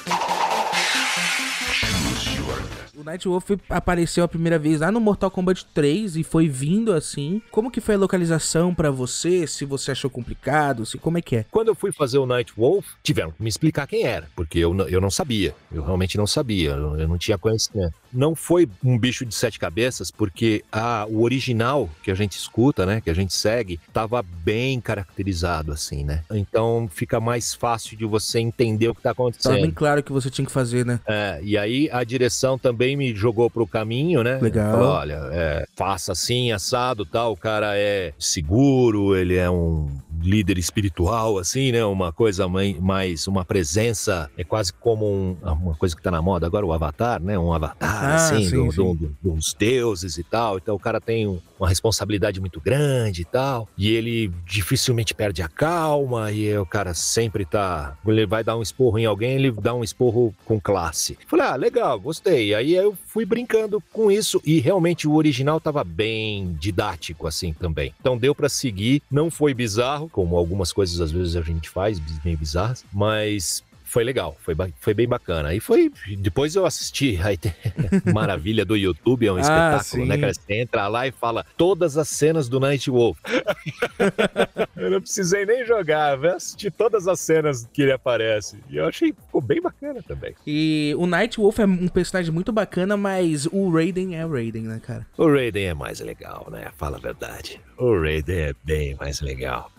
[SPEAKER 7] O Nightwolf apareceu a primeira vez lá no Mortal Kombat 3 e foi vindo assim. Como que foi a localização para você? Se você achou complicado, se como é que é?
[SPEAKER 8] Quando eu fui fazer o Nightwolf, tiveram que me explicar quem era, porque eu, eu não sabia. Eu realmente não sabia, eu, eu não tinha conhecimento. Não foi um bicho de sete cabeças, porque a, o original que a gente escuta, né, que a gente segue, tava bem caracterizado assim, né? Então fica mais fácil de você entender o que tá acontecendo. Tava
[SPEAKER 7] bem claro que você tinha que fazer, né?
[SPEAKER 8] É, e aí a direção também também me jogou pro caminho, né?
[SPEAKER 7] Legal.
[SPEAKER 8] Falou, olha, é, faça assim, assado, tal. O cara é seguro, ele é um líder espiritual, assim, né? Uma coisa mais, uma presença, é quase como um, uma coisa que tá na moda agora, o avatar, né? Um avatar, ah, assim, sim, do, sim. Do, do, dos deuses e tal. Então o cara tem um, uma responsabilidade muito grande e tal. E ele dificilmente perde a calma e o cara sempre tá... Ele vai dar um esporro em alguém, ele dá um esporro com classe. Falei, ah, legal, gostei. Aí eu fui brincando com isso e realmente o original tava bem didático, assim, também. Então deu para seguir, não foi bizarro, como algumas coisas às vezes a gente faz, meio bizarras, mas foi legal, foi, foi bem bacana. E foi. Depois eu assisti. Aí tem, Maravilha do YouTube, é um ah, espetáculo, né, cara? Você entra lá e fala todas as cenas do Night Wolf. eu não precisei nem jogar, eu assisti todas as cenas que ele aparece. E eu achei ficou bem bacana também.
[SPEAKER 7] E o Night Wolf é um personagem muito bacana, mas o Raiden é o Raiden, né, cara?
[SPEAKER 8] O Raiden é mais legal, né? Fala a verdade. O Raiden é bem mais legal.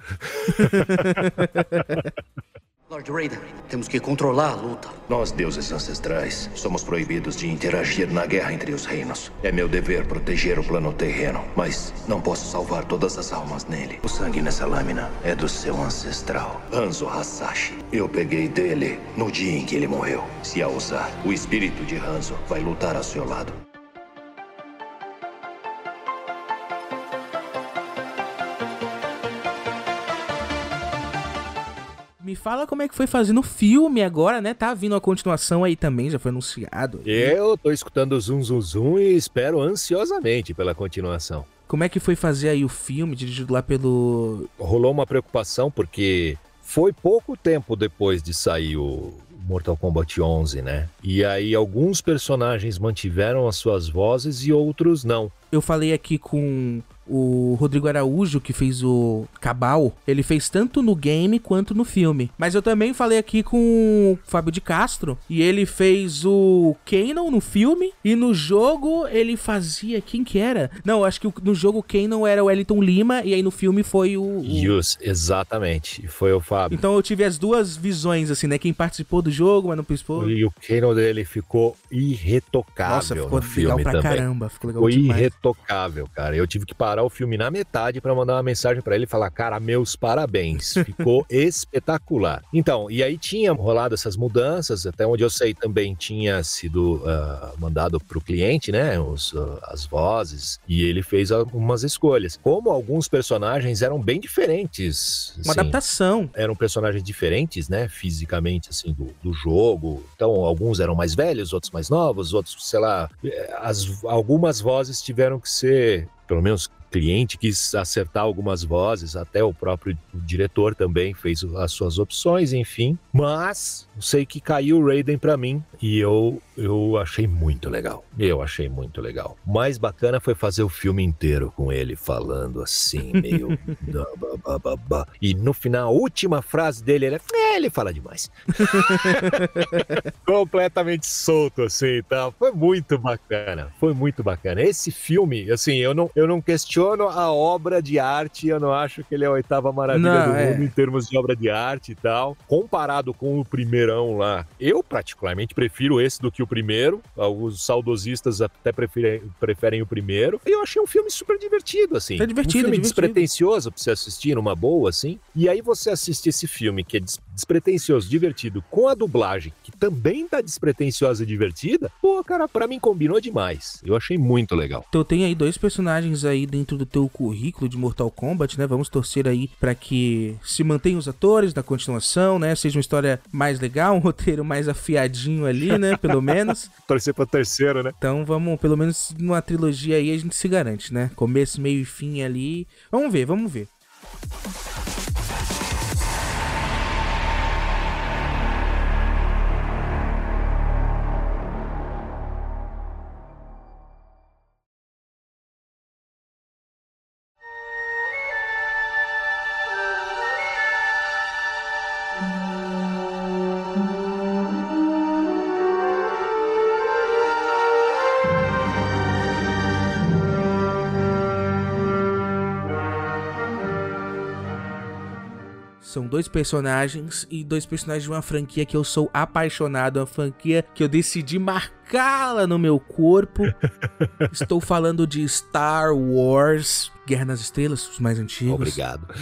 [SPEAKER 11] Lord Raiden, temos que controlar a luta.
[SPEAKER 6] Nós, deuses ancestrais, somos proibidos de interagir na guerra entre os reinos. É meu dever proteger o plano terreno, mas não posso salvar todas as almas nele. O sangue nessa lâmina é do seu ancestral, Hanzo Hasashi. Eu peguei dele no dia em que ele morreu. Se a usar, o espírito de Hanzo vai lutar ao seu lado.
[SPEAKER 7] Me fala como é que foi fazendo o filme agora, né? Tá vindo a continuação aí também, já foi anunciado.
[SPEAKER 8] Eu tô escutando o Zum Zum Zum e espero ansiosamente pela continuação.
[SPEAKER 7] Como é que foi fazer aí o filme, dirigido lá pelo.
[SPEAKER 8] Rolou uma preocupação porque foi pouco tempo depois de sair o Mortal Kombat 11, né? E aí alguns personagens mantiveram as suas vozes e outros não.
[SPEAKER 7] Eu falei aqui com o Rodrigo Araújo, que fez o Cabal, ele fez tanto no game quanto no filme. Mas eu também falei aqui com o Fábio de Castro, e ele fez o Kanon no filme, e no jogo ele fazia. Quem que era? Não, acho que no jogo o Kanon era o Wellington Lima, e aí no filme foi o. o...
[SPEAKER 8] Yus, exatamente. Foi o Fábio.
[SPEAKER 7] Então eu tive as duas visões, assim, né? Quem participou do jogo, mas não participou.
[SPEAKER 8] E o Kanon dele ficou irretocável.
[SPEAKER 7] Nossa, ficou
[SPEAKER 8] no
[SPEAKER 7] legal
[SPEAKER 8] filme
[SPEAKER 7] pra
[SPEAKER 8] também.
[SPEAKER 7] caramba. Ficou legal
[SPEAKER 8] Ficou
[SPEAKER 7] demais.
[SPEAKER 8] irretocável, cara. Eu tive que parar o filme na metade pra mandar uma mensagem pra ele e falar: "Cara, meus parabéns. Ficou espetacular". Então, e aí tinha rolado essas mudanças, até onde eu sei também tinha sido ah, mandado pro cliente, né, os, ah, as vozes, e ele fez algumas escolhas. Como alguns personagens eram bem diferentes,
[SPEAKER 7] Uma
[SPEAKER 8] assim,
[SPEAKER 7] adaptação.
[SPEAKER 8] eram personagens diferentes, né, fisicamente, assim, do, do jogo. Então, alguns eram mais velhos, outros mais novos, outros, sei lá, eh, as, algumas vozes tiveram que ser, pelo menos cliente quis acertar algumas vozes, até o próprio diretor também fez as suas opções, enfim. Mas sei que caiu o Raiden pra mim e eu eu achei muito legal. Eu achei muito legal. Mais bacana foi fazer o filme inteiro com ele falando assim, meio e no final, a última frase dele era, é, ele fala demais. Completamente solto assim, e tal. Foi muito bacana. Foi muito bacana. Esse filme, assim, eu não eu não questiono a obra de arte, eu não acho que ele é a oitava maravilha
[SPEAKER 7] Não,
[SPEAKER 8] do
[SPEAKER 7] é.
[SPEAKER 8] mundo em termos de obra de arte e tal. Comparado com o primeirão lá, eu particularmente prefiro esse do que o primeiro. Os saudosistas até preferem, preferem o primeiro. E eu achei um filme super divertido, assim.
[SPEAKER 7] É divertido,
[SPEAKER 8] Um filme
[SPEAKER 7] é divertido.
[SPEAKER 8] despretensioso pra você assistir numa boa, assim. E aí você assiste esse filme que é des- despretensioso, divertido, com a dublagem, que também tá despretensiosa e divertida. Pô, cara, pra mim combinou demais. Eu achei muito legal.
[SPEAKER 7] Então tem aí dois personagens aí dentro do teu currículo de Mortal Kombat, né? Vamos torcer aí pra que se mantenham os atores da continuação, né? Seja uma história mais legal, um roteiro mais afiadinho ali, né? Pelo menos.
[SPEAKER 8] Torcer pra terceiro, né?
[SPEAKER 7] Então vamos, pelo menos numa trilogia aí a gente se garante, né? Começo, meio e fim ali. Vamos ver, vamos ver. Dois personagens e dois personagens de uma franquia que eu sou apaixonado, uma franquia que eu decidi marcá-la no meu corpo. Estou falando de Star Wars, Guerra nas Estrelas, os mais antigos.
[SPEAKER 8] Obrigado.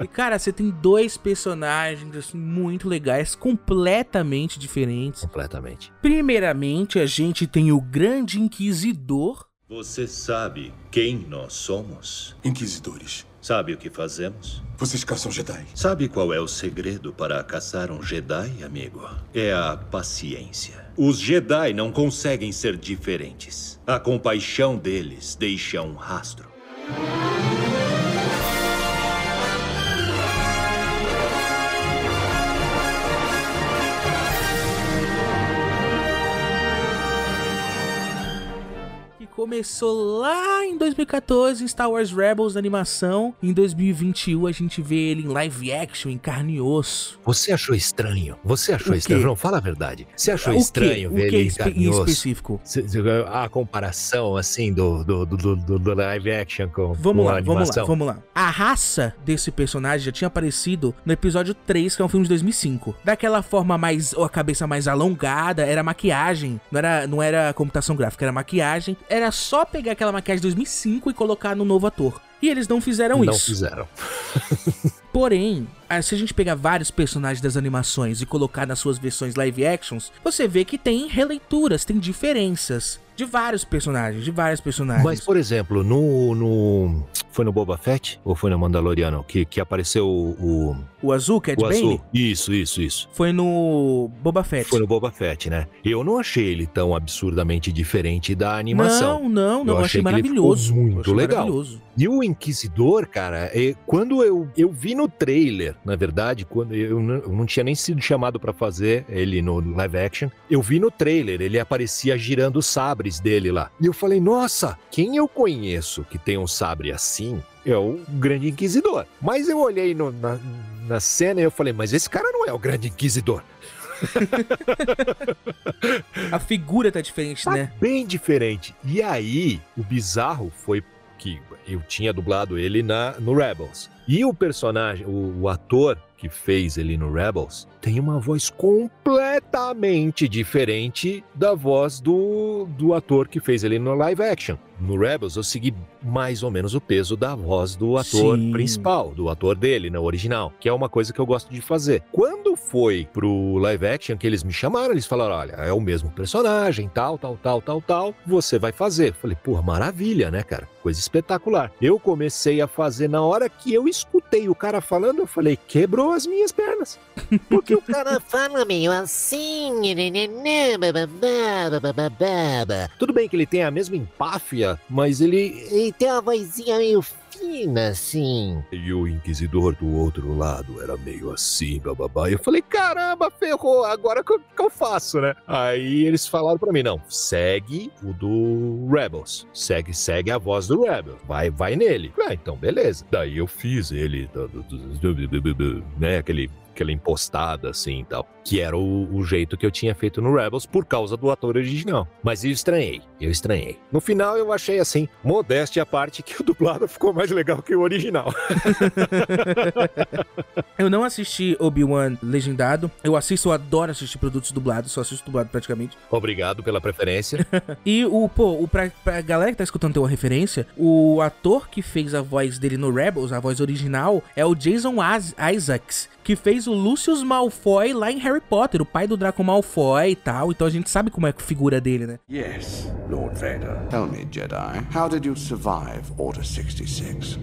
[SPEAKER 7] E cara, você tem dois personagens assim, muito legais, completamente diferentes.
[SPEAKER 8] Completamente.
[SPEAKER 7] Primeiramente, a gente tem o Grande Inquisidor.
[SPEAKER 2] Você sabe quem nós somos?
[SPEAKER 10] Inquisidores.
[SPEAKER 2] Sabe o que fazemos?
[SPEAKER 10] Vocês caçam Jedi.
[SPEAKER 2] Sabe qual é o segredo para caçar um Jedi, amigo? É a paciência. Os Jedi não conseguem ser diferentes. A compaixão deles deixa um rastro.
[SPEAKER 7] Começou lá em 2014 em Star Wars Rebels animação. Em 2021 a gente vê ele em live action, em carne e osso.
[SPEAKER 8] Você achou estranho? Você achou
[SPEAKER 7] quê?
[SPEAKER 8] estranho? Não, fala a verdade. Você achou
[SPEAKER 7] O quê?
[SPEAKER 8] estranho
[SPEAKER 7] O
[SPEAKER 8] ver ele em carne
[SPEAKER 7] em
[SPEAKER 8] e osso?
[SPEAKER 7] específico?
[SPEAKER 8] A comparação, assim, do, do, do, do- live action com,
[SPEAKER 7] Vamos lá, vamos lá, vamos lá. A raça desse personagem já tinha aparecido no episódio 3, que é um filme de 2005. Daquela forma mais, ou a cabeça mais alongada, era maquiagem, não era, não era computação gráfica, era maquiagem. Era só pegar aquela maquiagem de 2005 e colocar no novo ator. E eles não fizeram
[SPEAKER 8] Não
[SPEAKER 7] isso.
[SPEAKER 8] fizeram.
[SPEAKER 7] Porém, se a gente pegar vários personagens das animações e colocar nas suas versões live actions, você vê que tem releituras, tem diferenças de vários personagens, de vários personagens.
[SPEAKER 8] Mas, por exemplo, no, no Foi no Boba Fett ou foi no Mandaloriano? Que, que apareceu o.
[SPEAKER 7] O azul, Cad
[SPEAKER 8] o
[SPEAKER 7] Bane?
[SPEAKER 8] azul. Isso, isso, isso.
[SPEAKER 7] Foi no Boba Fett.
[SPEAKER 8] Foi no Boba Fett, né? Eu não achei ele tão absurdamente diferente da animação.
[SPEAKER 7] Não, não, não. Eu achei,
[SPEAKER 8] ele
[SPEAKER 7] maravilhoso.
[SPEAKER 8] muito
[SPEAKER 7] Achei
[SPEAKER 8] legal.
[SPEAKER 7] Maravilhoso.
[SPEAKER 8] E o Inquisidor, cara, é, quando eu, eu vi no trailer, na verdade, quando eu, não- eu não tinha nem sido chamado pra fazer ele no live action, eu vi no trailer, ele aparecia girando os sabres dele lá. E eu falei, nossa, quem eu conheço que tem um sabre assim é o Grande Inquisidor. Mas eu olhei no- na, na cena e eu falei, mas esse cara não é o Grande Inquisidor.
[SPEAKER 7] A figura tá diferente,
[SPEAKER 8] Tá
[SPEAKER 7] né?
[SPEAKER 8] bem diferente. E aí, o bizarro foi que eu tinha dublado ele na, no Rebels. E o personagem, o, o ator que fez ele no Rebels, tem uma voz completamente diferente da voz do, do ator que fez ele no live action. No Rebels, eu segui mais ou menos o peso da voz do ator
[SPEAKER 7] Sim.
[SPEAKER 8] principal, do ator dele, na original, que é uma coisa que eu gosto de fazer. Quando foi pro live action que eles me chamaram, eles falaram: olha, é o mesmo personagem, tal, tal, tal, tal, tal, você vai fazer. Eu Falei, porra, maravilha, né, cara? Coisa espetacular. Eu comecei a fazer na hora que eu escutei o cara falando, eu falei, quebrou as minhas pernas. Porque o cara
[SPEAKER 12] fala meio assim.
[SPEAKER 8] Tudo bem que ele tem a mesma empáfia, mas ele.
[SPEAKER 12] Ele tem uma vozinha meio fina, assim.
[SPEAKER 8] E o inquisidor do outro lado era meio assim, bababá. E eu falei, caramba, ferrou, agora o que, eu- que eu faço, né? Aí eles falaram pra mim, não, segue o do Rebels. Segue, segue a voz do Rebels. Vai, vai nele. Ah, então beleza. Daí eu fiz ele, né, aquele aquela impostada assim e tal, que era o, o jeito que eu tinha feito no Rebels por causa do ator original. Mas eu estranhei, eu estranhei. No final eu achei assim, modéstia à parte, que o dublado ficou mais legal que o original.
[SPEAKER 7] Eu não assisti Obi-Wan legendado. Eu assisto, eu adoro assistir produtos dublados, só assisto dublado praticamente.
[SPEAKER 8] Obrigado pela preferência.
[SPEAKER 7] E o, pô, o, pra, pra galera que tá escutando ter uma referência, o ator que fez a voz dele no Rebels, a voz original, é o Jason As- Isaacs, que fez o Lucius Malfoy lá em Harry Potter, o pai do Draco Malfoy e tal. Então a gente sabe como é a figura dele, né?
[SPEAKER 13] Yes, Lord Vader. Tell me, Jedi, how did you survive Order 66?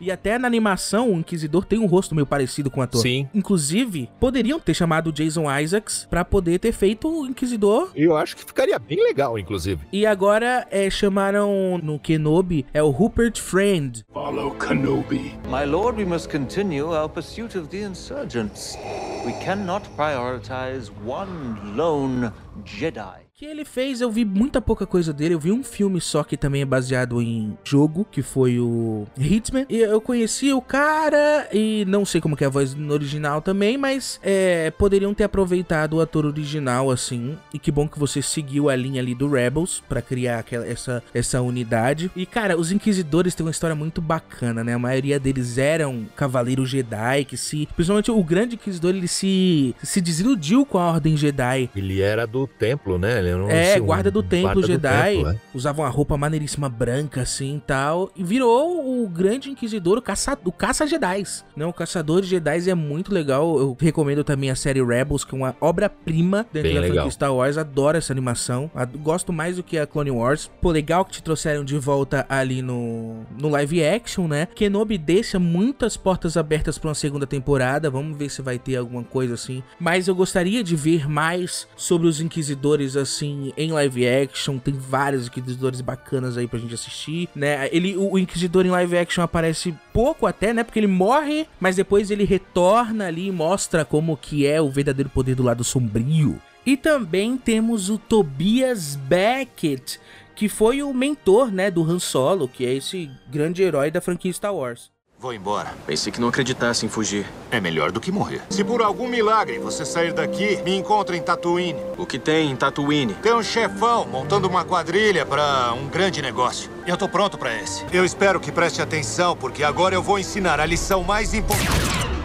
[SPEAKER 7] E até na animação, o Inquisidor tem um rosto meio parecido com o ator.
[SPEAKER 8] Sim.
[SPEAKER 7] Inclusive, poderiam ter chamado o Jason Isaacs pra poder ter feito o Inquisidor.
[SPEAKER 8] Eu acho que ficaria bem legal, inclusive.
[SPEAKER 7] E agora é, chamaram no Kenobi é o Rupert Friend.
[SPEAKER 10] Follow Kenobi.
[SPEAKER 14] My lord, we must continue our pursuit of the insurgents. We cannot prioritize one lone Jedi.
[SPEAKER 7] Que ele fez, eu vi muita pouca coisa dele. Eu vi um filme só que também é baseado em jogo, que foi o Hitman. E eu conheci o cara e não sei como é a voz no original também, mas é, poderiam ter aproveitado o ator original assim. E que bom que você seguiu a linha ali do Rebels pra criar aquela, essa, essa unidade. E cara, os Inquisidores têm uma história muito bacana, né? A maioria deles eram cavaleiros Jedi que se, principalmente o Grande Inquisidor, ele se se desiludiu com a Ordem Jedi.
[SPEAKER 8] Ele era do templo, né? Ele era um-
[SPEAKER 7] É, guarda do templo
[SPEAKER 8] guarda do
[SPEAKER 7] Jedi.
[SPEAKER 8] templo, é.
[SPEAKER 7] Usava uma roupa maneiríssima branca assim e tal. E virou o grande inquisidor, o caça, o caça Jedis. Né? O caçador de Jedi é muito legal. Eu recomendo também a série Rebels, que é uma obra-prima dentro
[SPEAKER 8] Bem
[SPEAKER 7] da
[SPEAKER 8] legal.
[SPEAKER 7] franquia Star Wars. Adoro essa animação. Gosto mais do que a Clone Wars. Pô, legal que te trouxeram de volta ali no, no live action, né? Kenobi deixa muitas portas abertas pra uma segunda temporada. Vamos ver se vai ter alguma coisa assim. Mas eu gostaria de ver mais sobre os inquisidores assim em live action. Tem vários inquisidores bacanas aí pra gente assistir, né? Ele, o, o inquisidor em live action aparece pouco até, né? Porque ele morre, mas depois ele retorna ali e mostra como que é o verdadeiro poder do lado sombrio. E também temos o Tobias Beckett, que foi o mentor, né, do Han Solo, que é esse grande herói da franquia Star Wars.
[SPEAKER 15] Vou embora. Pensei que não acreditasse em fugir.
[SPEAKER 1] É melhor do que morrer. Se por algum milagre você sair daqui, me encontra em Tatooine.
[SPEAKER 15] O que tem em Tatooine?
[SPEAKER 1] Tem um chefão montando uma quadrilha para um grande negócio. Eu tô pronto para esse. Eu espero que preste atenção, porque agora eu vou ensinar a lição mais importante.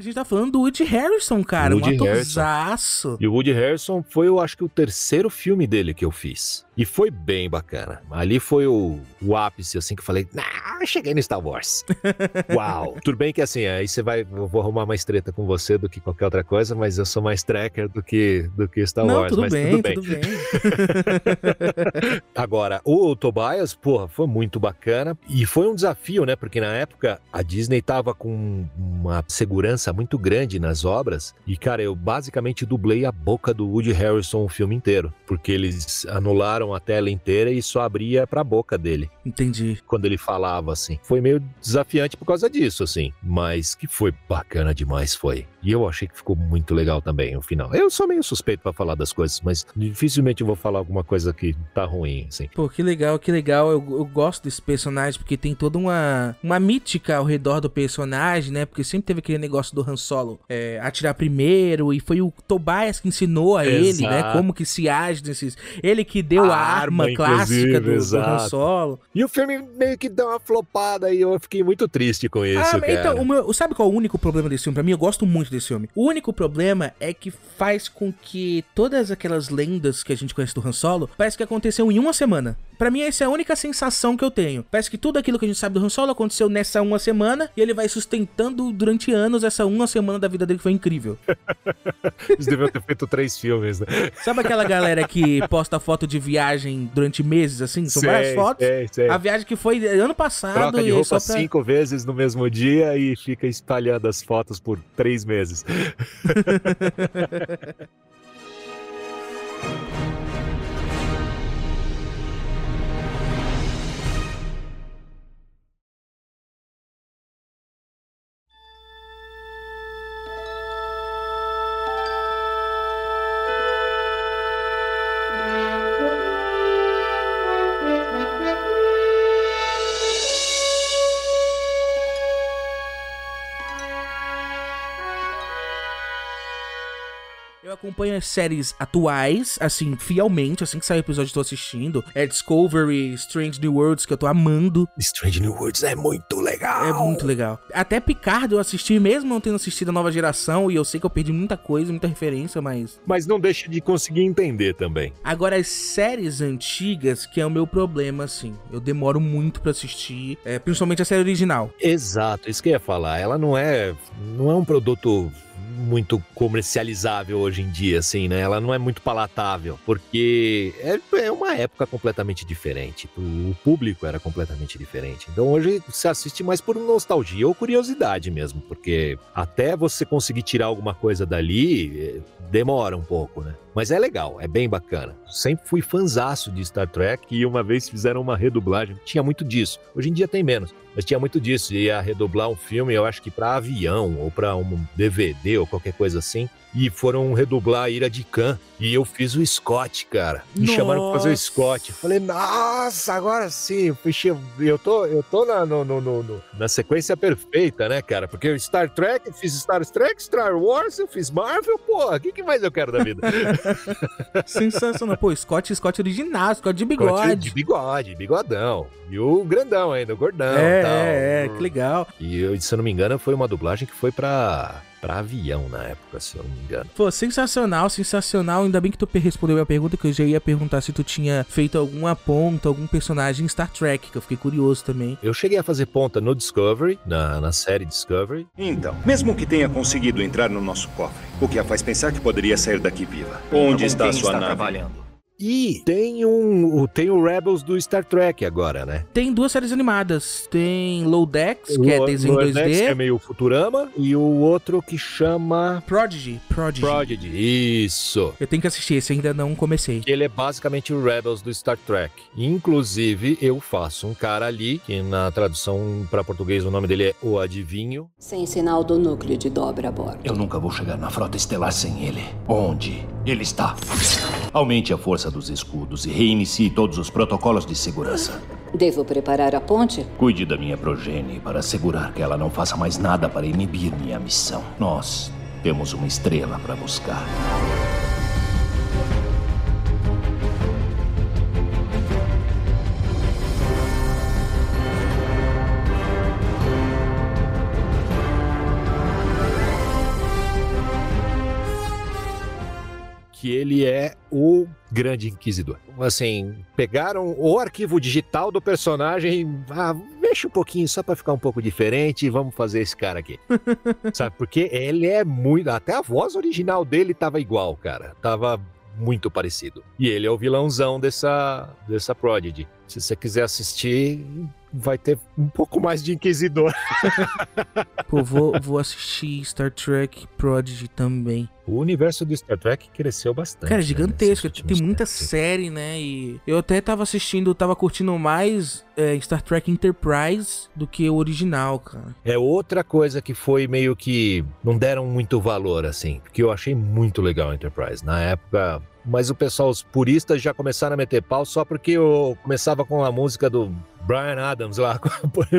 [SPEAKER 7] A gente tá falando do Woody Harrison, cara,
[SPEAKER 8] Woody
[SPEAKER 7] um
[SPEAKER 8] Harrison.
[SPEAKER 7] atorzaço.
[SPEAKER 8] E o Woody Harrison foi, eu acho que, o terceiro filme dele que eu fiz. E foi bem bacana. Ali foi o, o ápice, assim, que eu falei, "Ah, cheguei no Star Wars. Uau. Tudo bem que assim, aí você vai, eu vou arrumar mais treta com você do que qualquer outra coisa, mas eu sou mais tracker do que, do que Star
[SPEAKER 7] Não,
[SPEAKER 8] Wars.
[SPEAKER 7] tudo
[SPEAKER 8] mas
[SPEAKER 7] bem,
[SPEAKER 8] tudo bem.
[SPEAKER 7] tudo bem.
[SPEAKER 8] Agora, o Tobias, porra, foi muito bacana e foi um desafio, né? Porque na época a Disney tava com uma segurança muito grande nas obras e, cara, eu basicamente dublei a boca do Woody Harrison o filme inteiro, porque eles anularam a tela inteira e só abria pra boca dele.
[SPEAKER 7] Entendi.
[SPEAKER 8] Quando ele falava assim. Foi meio desafiante por causa disso, assim, mas que foi bacana demais, foi. E eu achei que ficou muito legal também o final. Eu sou meio suspeito pra falar das coisas, mas dificilmente eu vou falar alguma coisa que tá ruim, assim.
[SPEAKER 7] Pô, que legal, que legal. Eu, eu gosto desse personagem porque tem toda uma, uma mítica ao redor do personagem, né? Porque sempre teve aquele negócio do Han Solo é, atirar primeiro e foi o Tobias que ensinou a ele, né?
[SPEAKER 8] Exato.
[SPEAKER 7] Como que se age nesses. Ele que deu a, arma,
[SPEAKER 8] arma,
[SPEAKER 7] clássica do, do Han. Solo.
[SPEAKER 8] E o filme meio que deu uma flopada e eu fiquei muito triste com isso,
[SPEAKER 7] ah,
[SPEAKER 8] cara.
[SPEAKER 7] então, meu, sabe qual é o único problema desse filme? Pra mim, eu gosto muito desse filme. O único problema é que faz com que todas aquelas lendas que a gente conhece do Han Solo parece que aconteceu em uma semana. Pra mim, essa é a única sensação que eu tenho. Parece que tudo aquilo que a gente sabe do Han Solo aconteceu nessa uma semana e ele vai sustentando durante anos essa uma semana da vida dele que foi incrível.
[SPEAKER 8] Eles deviam ter feito três filmes, né?
[SPEAKER 7] Sabe aquela galera que posta foto de viagem durante meses, assim? São
[SPEAKER 8] Sei,
[SPEAKER 7] várias fotos.
[SPEAKER 8] sei, sei.
[SPEAKER 7] A viagem que foi ano passado
[SPEAKER 8] Troca de
[SPEAKER 7] e
[SPEAKER 8] roupa
[SPEAKER 7] só pra...
[SPEAKER 8] cinco vezes no mesmo dia e fica espalhando as fotos por três meses.
[SPEAKER 7] acompanho as séries atuais, assim, fielmente, assim que sai o episódio eu tô assistindo. É Discovery, Strange New Worlds, que eu tô amando.
[SPEAKER 8] Strange New Worlds é muito legal.
[SPEAKER 7] É muito legal. Até Picard eu assisti, mesmo não tendo assistido a nova geração, e eu sei que eu perdi muita coisa, muita referência, mas.
[SPEAKER 8] Mas não deixa de conseguir entender também.
[SPEAKER 7] Agora, as séries antigas, que é o meu problema, assim. Eu demoro muito pra assistir, é, principalmente a série original.
[SPEAKER 8] Exato, isso que eu ia falar. Ela não é, não é um produto muito comercializável hoje em dia, assim, né? Ela não é muito palatável, porque é, é uma época completamente diferente. O público era completamente diferente. Então hoje você assiste mais por nostalgia ou curiosidade mesmo, porque até você conseguir tirar alguma coisa dali, eh, demora um pouco, né? Mas é legal, é bem bacana. Sempre fui fanzaço de Star Trek e uma vez fizeram uma redublagem. Tinha muito disso. Hoje em dia tem menos, mas tinha muito disso. Ia redublar um filme, eu acho que para avião ou para um DVD ou qualquer coisa assim. E foram redublar a Ira de Khan. E eu fiz o Scott, cara. Me chamaram pra fazer o Scott. Falei, nossa, agora sim. Eu tô, eu tô na, no, no- no- na sequência perfeita, né, cara? Porque eu Star Trek, eu fiz Star Trek, Star Wars, eu fiz Marvel, porra, o que, que mais eu quero da vida?
[SPEAKER 7] Sensacional. Pô, Scott, Scott original, Scott de
[SPEAKER 8] Scott
[SPEAKER 7] bigode.
[SPEAKER 8] De bigode, bigodão. E o grandão ainda, o gordão.
[SPEAKER 7] É,
[SPEAKER 8] tal.
[SPEAKER 7] é, é, que legal.
[SPEAKER 8] E eu, se eu não me engano, foi uma dublagem que foi pra, pra avião na época, se eu não me engano.
[SPEAKER 7] Pô, sensacional, sensacional. Ainda bem que tu respondeu a minha pergunta, que eu já ia perguntar se tu tinha feito alguma ponta, algum personagem em Star Trek, que eu fiquei curioso também.
[SPEAKER 8] Eu cheguei a fazer ponta no Discovery, na, na série Discovery.
[SPEAKER 16] Então, mesmo que tenha conseguido entrar no nosso cofre, o que a faz pensar que poderia sair daqui viva? Onde está sua
[SPEAKER 9] está
[SPEAKER 16] nave?
[SPEAKER 9] trabalhando?
[SPEAKER 8] E tem um. o- Tem o Rebels do Star Trek agora, né?
[SPEAKER 7] Tem duas séries animadas. Tem Low Decks, que é desenho
[SPEAKER 8] Lower
[SPEAKER 7] 2D.
[SPEAKER 8] Decks, que é meio Futurama. E o outro que chama.
[SPEAKER 7] Prodigy. Prodigy.
[SPEAKER 8] Prodigy. Isso.
[SPEAKER 7] Eu tenho que assistir, esse ainda não comecei.
[SPEAKER 8] Ele é basicamente o Rebels do Star Trek. Inclusive, eu faço um cara ali, que na tradução para português o nome dele é O Adivinho.
[SPEAKER 17] Sem sinal do núcleo de dobra a bordo.
[SPEAKER 6] Eu nunca vou chegar na frota estelar sem ele. Onde ele está? Aumente a força dos escudos e reinicie todos os protocolos de segurança.
[SPEAKER 17] Devo preparar a ponte?
[SPEAKER 6] Cuide da minha progenie para assegurar que ela não faça mais nada para inibir minha missão. Nós temos uma estrela para buscar.
[SPEAKER 8] Que ele é o grande inquisidor. Assim, pegaram o arquivo digital do personagem, ah, mexe um pouquinho só para ficar um pouco diferente e vamos fazer esse cara aqui. Sabe? Porque ele é muito, até a voz original dele tava igual, cara. Tava muito parecido. E ele é o vilãozão dessa dessa Prodigy. Se você quiser assistir, vai ter um pouco mais de Inquisidor.
[SPEAKER 7] Pô, vou, vou assistir Star Trek Prodigy também.
[SPEAKER 8] O universo do Star Trek cresceu bastante.
[SPEAKER 7] Cara, é
[SPEAKER 8] né,
[SPEAKER 7] gigantesco.
[SPEAKER 8] nesses
[SPEAKER 7] Tem muita série, né? E eu até tava assistindo, tava curtindo mais é, Star Trek Enterprise do que o original, cara.
[SPEAKER 8] É outra coisa que foi meio que não deram muito valor, assim, porque eu achei muito legal Enterprise. Na época. Mas o pessoal, os puristas, já começaram a meter pau só porque eu começava com a música do Brian Adams lá.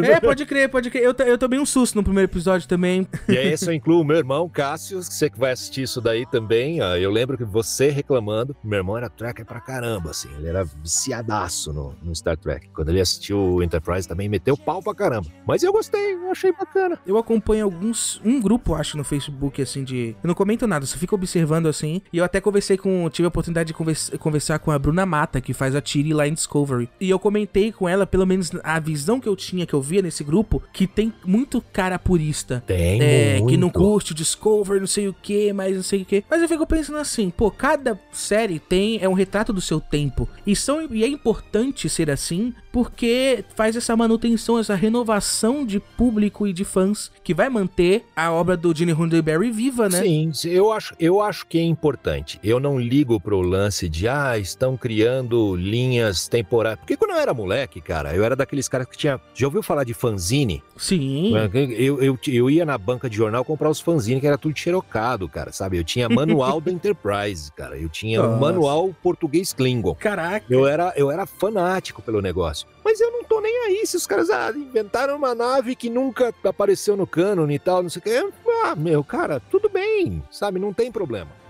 [SPEAKER 7] É, pode crer, pode crer. Eu, eu tomei um susto no primeiro episódio também.
[SPEAKER 8] E aí, isso eu incluo o meu irmão, Cássio, você que vai assistir isso daí também. Eu lembro que você reclamando, meu irmão era tracker pra caramba, assim, ele era viciadaço no, no Star Trek. Quando ele assistiu o Enterprise também meteu pau pra caramba. Mas eu gostei, eu achei bacana.
[SPEAKER 7] Eu acompanho alguns. Um grupo, acho, no Facebook, assim, de. Eu não comento nada, só fico observando assim. E eu até conversei com. Tive a oportunidade de convers- conversar com a Bruna Mata, que faz a Tiri lá em Discovery. E eu comentei com ela, pelo menos a visão que eu tinha, que eu via nesse grupo, que tem muito cara purista.
[SPEAKER 8] Tem,
[SPEAKER 7] É,
[SPEAKER 8] muito.
[SPEAKER 7] que não curte Discovery, não sei o que, mas não sei o que. Mas eu fico pensando assim, pô, cada série tem é um retrato do seu tempo. E, são, e é importante ser assim, porque faz essa manutenção, essa renovação de público e de fãs que vai manter a obra do Gene Roddenberry viva, né?
[SPEAKER 8] Sim, eu acho, eu acho que é importante. Eu não ligo pro lance de, ah, estão criando linhas temporais. Porque quando eu era moleque, cara, eu era daqueles caras que tinha. Já ouviu falar de fanzine?
[SPEAKER 7] Sim.
[SPEAKER 8] Eu, eu, eu ia na banca de jornal comprar os fanzine que era tudo xerocado, cara, sabe? Eu tinha manual da Enterprise, cara. Eu tinha um manual português Klingon.
[SPEAKER 7] Caraca.
[SPEAKER 8] Eu era, eu era fanático pelo negócio. Mas eu não tô nem aí se os caras ah, inventaram uma nave que nunca apareceu no cânone e tal, não sei o que. Ah, meu, cara, tudo bem, sabe? Não tem problema.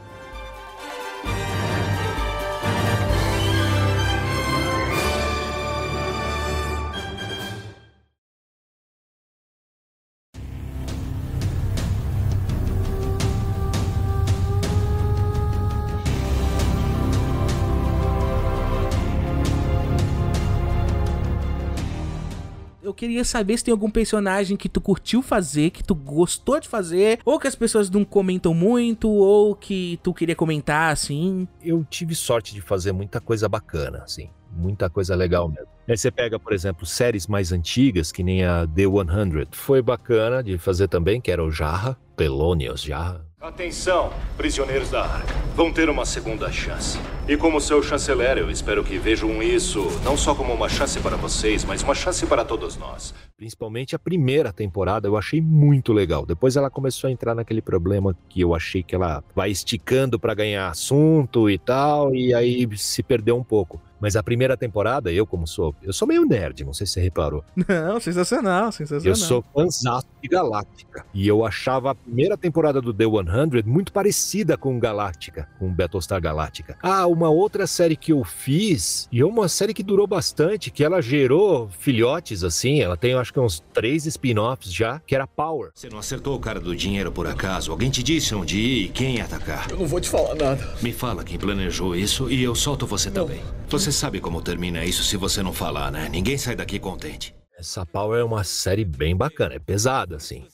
[SPEAKER 7] Eu queria saber se tem algum personagem que tu curtiu fazer, que tu gostou de fazer, ou que as pessoas não comentam muito, ou que tu queria comentar assim.
[SPEAKER 8] Eu tive sorte de fazer muita coisa bacana, assim. Muita coisa legal mesmo. Aí você pega, por exemplo, séries mais antigas, que nem a The 100. Foi bacana de fazer também, que era o Jarra, Pelonius Jarra.
[SPEAKER 2] Atenção, prisioneiros da Arca. Vão ter uma segunda chance. E como seu chanceler, eu espero que vejam isso não só como uma chance para vocês, mas uma chance para todos nós.
[SPEAKER 8] Principalmente a primeira temporada eu achei muito legal. Depois ela começou a entrar naquele problema que eu achei que ela vai esticando pra ganhar assunto e tal, e aí se perdeu um pouco. Mas a primeira temporada, eu como sou, eu sou meio nerd, não sei se você reparou.
[SPEAKER 7] Não, sensacional, sensacional.
[SPEAKER 8] Eu sou fãzaço de Galáctica. E eu achava a primeira temporada do The 100 muito parecida com Galáctica, com Battlestar Galáctica. Ah, uma outra série que eu fiz, e é uma série que durou bastante, que ela gerou filhotes, assim, ela tem acho que uns três spin-offs já, que era Power.
[SPEAKER 2] Você não acertou o cara do dinheiro por acaso? Alguém te disse onde ir e quem atacar?
[SPEAKER 18] Eu não vou te falar nada.
[SPEAKER 2] Me fala quem planejou isso e eu solto você também. Você sabe como termina isso se você não falar, né? Ninguém sai daqui contente.
[SPEAKER 8] Essa Power é uma série bem bacana, é pesada, assim,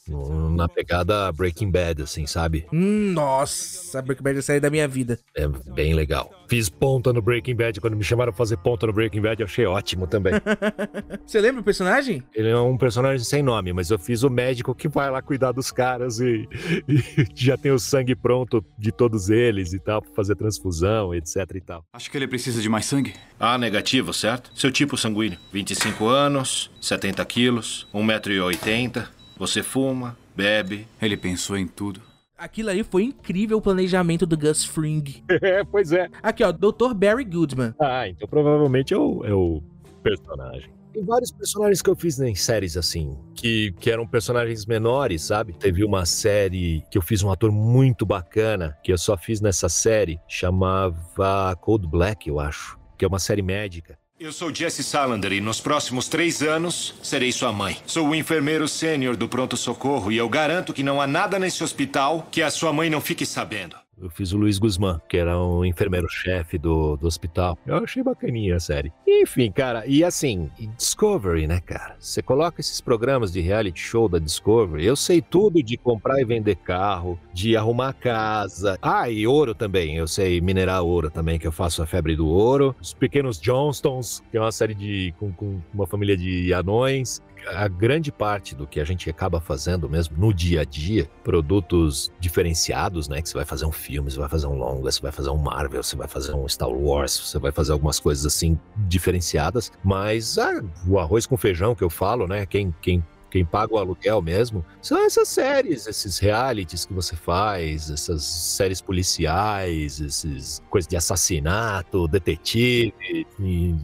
[SPEAKER 8] na pegada Breaking Bad, assim, sabe?
[SPEAKER 7] Hum, nossa, Breaking Bad é a série da minha vida.
[SPEAKER 8] É bem legal. Fiz ponta no Breaking Bad, quando me chamaram pra fazer ponta no Breaking Bad, eu achei ótimo também.
[SPEAKER 7] Você lembra o personagem?
[SPEAKER 8] Ele é um personagem sem nome, mas eu fiz o médico que vai lá cuidar dos caras e, e já tem o sangue pronto de todos eles e tal, pra fazer transfusão, etc e tal.
[SPEAKER 15] Acho que ele precisa de mais sangue.
[SPEAKER 2] Ah, negativo, certo? Seu tipo sanguíneo. 25 anos, 70 quilos, 1,80m. Você fuma, bebe.
[SPEAKER 15] Ele pensou em tudo.
[SPEAKER 7] Aquilo aí foi incrível o planejamento do Gus Fring.
[SPEAKER 8] É, pois é.
[SPEAKER 7] Aqui, ó, Dr. Barry Goodman.
[SPEAKER 8] Ah, então provavelmente é o, é o personagem. Tem vários personagens que eu fiz em séries assim, que, que eram personagens menores, sabe? Teve uma série que eu fiz um ator muito bacana, que eu só fiz nessa série, chamava Cold Black, eu acho, que é uma série médica.
[SPEAKER 2] Eu sou Jesse Salander e nos próximos três anos serei sua mãe. Sou o enfermeiro sênior do pronto-socorro e eu garanto que não há nada nesse hospital que a sua mãe não fique sabendo.
[SPEAKER 8] Eu fiz o Luiz Guzmán, que era o enfermeiro-chefe do, do hospital. Eu achei bacaninha a série. Enfim, cara, e assim, Discovery, né, cara? Você coloca esses programas de reality show da Discovery, eu sei tudo de comprar e vender carro, de arrumar casa. Ah, e ouro também, eu sei minerar ouro também, que eu faço a febre do ouro. Os Pequenos Johnstons, que é uma série de com, com uma família de anões a grande parte do que a gente acaba fazendo mesmo no dia a dia, produtos diferenciados, né? Que você vai fazer um filme, você vai fazer um longa, você vai fazer um Marvel, você vai fazer um Star Wars, você vai fazer algumas coisas assim diferenciadas, mas ah, o arroz com feijão que eu falo, né? Quem, quem quem paga o aluguel mesmo, são essas séries, esses realities que você faz, essas séries policiais, esses coisas de assassinato, detetive,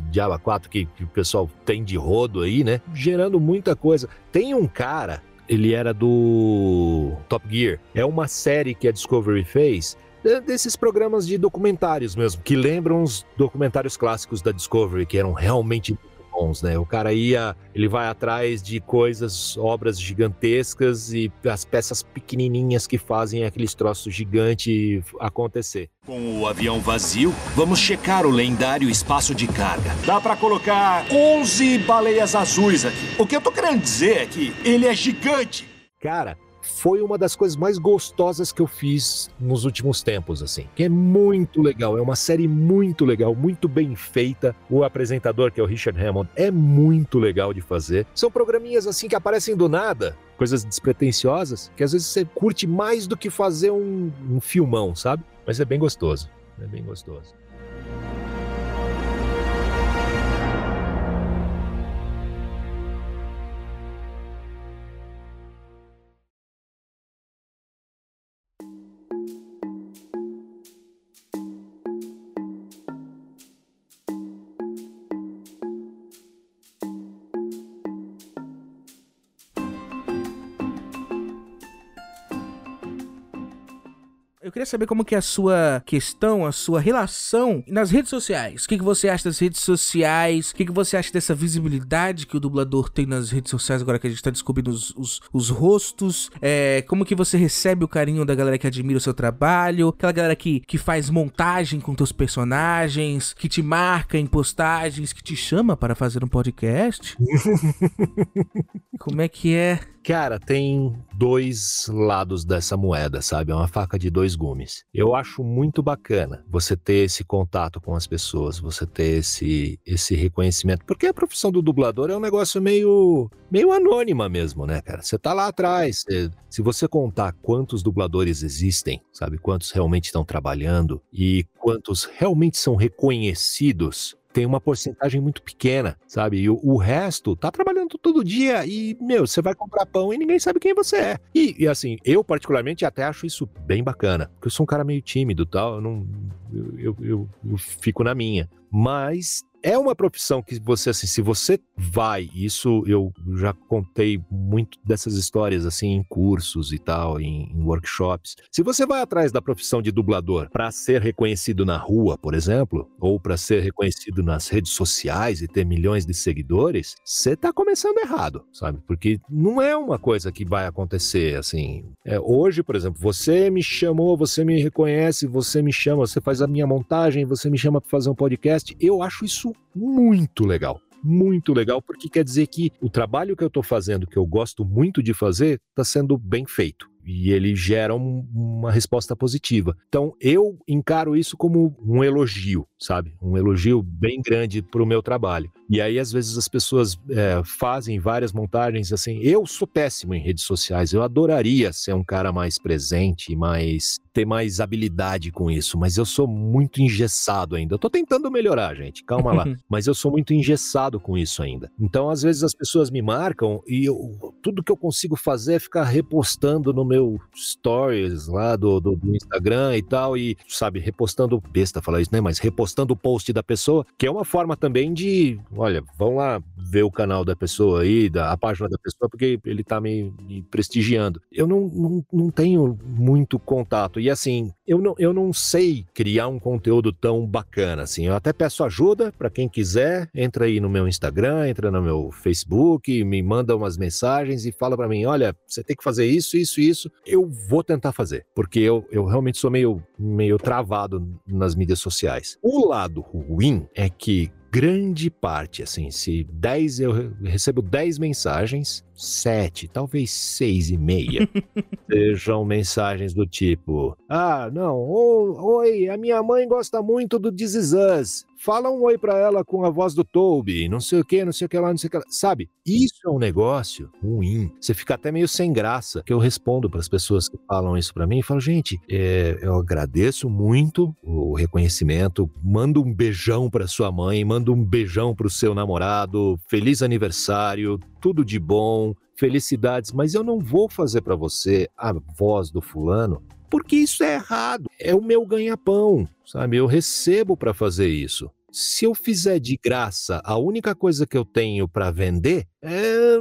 [SPEAKER 8] Diaba 4 que, que o pessoal tem de rodo aí, né? Gerando muita coisa. Tem um cara, ele era do Top Gear, é uma série que a Discovery fez desses programas de documentários mesmo, que lembram os documentários clássicos da Discovery, que eram realmente bons, né? O cara ia, ele vai atrás de coisas, obras gigantescas e as peças pequenininhas que fazem aqueles troços gigantes acontecer.
[SPEAKER 4] Com o avião vazio, vamos checar o lendário espaço de carga. Dá para colocar 11 baleias azuis aqui. O que eu tô querendo dizer é que ele é gigante.
[SPEAKER 8] Cara, foi uma das coisas mais gostosas que eu fiz nos últimos tempos, assim. Que é muito legal, é uma série muito legal, muito bem feita. O apresentador, que é o Richard Hammond, é muito legal de fazer. São programinhas assim que aparecem do nada, coisas despretensiosas, que às vezes você curte mais do que fazer um, um filmão, sabe? Mas é bem gostoso. É bem gostoso.
[SPEAKER 7] Saber como que é a sua questão, a sua relação nas redes sociais. O que, que você acha das redes sociais? O que, que você acha dessa visibilidade que o dublador tem nas redes sociais agora que a gente tá descobrindo os, os, os rostos? É, como que você recebe o carinho da galera que admira o seu trabalho? Aquela galera que, que faz montagem com teus personagens, que te marca em postagens, que te chama para fazer um podcast? como é que é?
[SPEAKER 8] Cara, tem dois lados dessa moeda, sabe? É uma faca de dois gumes. Eu acho muito bacana você ter esse contato com as pessoas, você ter esse, esse reconhecimento. Porque a profissão do dublador é um negócio meio, meio anônima mesmo, né, cara? Você tá lá atrás. Se você contar quantos dubladores existem, sabe? Quantos realmente estão trabalhando e quantos realmente são reconhecidos tem uma porcentagem muito pequena, sabe? E o, o, resto tá trabalhando todo dia e, meu, você vai comprar pão e ninguém sabe quem você é. E, e assim, eu particularmente até acho isso bem bacana, porque eu sou um cara meio tímido tal, eu não. eu, eu, eu, eu fico na minha. Mas é uma profissão que você, assim, se você vai, isso eu já contei muito dessas histórias, assim, em cursos e tal, em, em workshops. Se você vai atrás da profissão de dublador para ser reconhecido na rua, por exemplo, ou para ser reconhecido nas redes sociais e ter milhões de seguidores, você tá começando errado, sabe? Porque não é uma coisa que vai acontecer, assim. É, hoje, por exemplo, você me chamou, você me reconhece, você me chama, você faz a minha montagem, você me chama para fazer um podcast. Eu acho isso muito legal muito legal, porque quer dizer que o trabalho que eu estou fazendo, que eu gosto muito de fazer, está sendo bem feito e ele gera um, uma resposta positiva. Então eu encaro isso como um elogio, sabe? Um elogio bem grande para o meu trabalho. E aí às vezes as pessoas é, fazem várias montagens assim. Eu sou péssimo em redes sociais. Eu adoraria ser um cara mais presente, mais ter mais habilidade com isso, mas eu sou muito engessado ainda. Eu tô tentando melhorar, gente. Calma lá. mas eu sou muito engessado com isso ainda. Então às vezes as pessoas me marcam e eu, tudo que eu consigo fazer é ficar repostando no meu stories lá do, do, do, Instagram e tal, e, sabe, repostando, besta falar isso, né? Mas repostando o post da pessoa, que é uma forma também de, olha, vão lá ver o canal da pessoa aí, da, a página da pessoa, porque ele tá me, me prestigiando. Eu não, não, não tenho muito contato. E assim, eu não, eu não sei criar um conteúdo tão bacana assim. Eu até peço ajuda para quem quiser, entra aí no meu Instagram, entra no meu Facebook, me manda umas mensagens e fala para mim, olha, você tem que fazer isso, isso, isso, eu vou tentar fazer, porque eu, eu realmente sou meio, meio travado nas mídias sociais. O lado ruim é que grande parte, assim, se 10 eu recebo 10 mensagens, 7, talvez 6 e meia sejam mensagens do tipo: Ah, não, oi, a minha mãe gosta muito do This Is Us. Fala um oi pra ela com a voz do Toby, não sei o que, não sei o que lá, não sei o que lá. Sabe? Isso é um negócio ruim. Você fica até meio sem graça, que eu respondo para as pessoas que falam isso para mim e falo, gente, é, eu agradeço muito o reconhecimento, mando um beijão para sua mãe, mando um beijão pro seu namorado, feliz aniversário, tudo de bom, felicidades, mas eu não vou fazer para você a voz do fulano porque isso é errado. É o meu ganha-pão, sabe? Eu recebo para fazer isso. Se eu fizer de graça a única coisa que eu tenho para vender, é,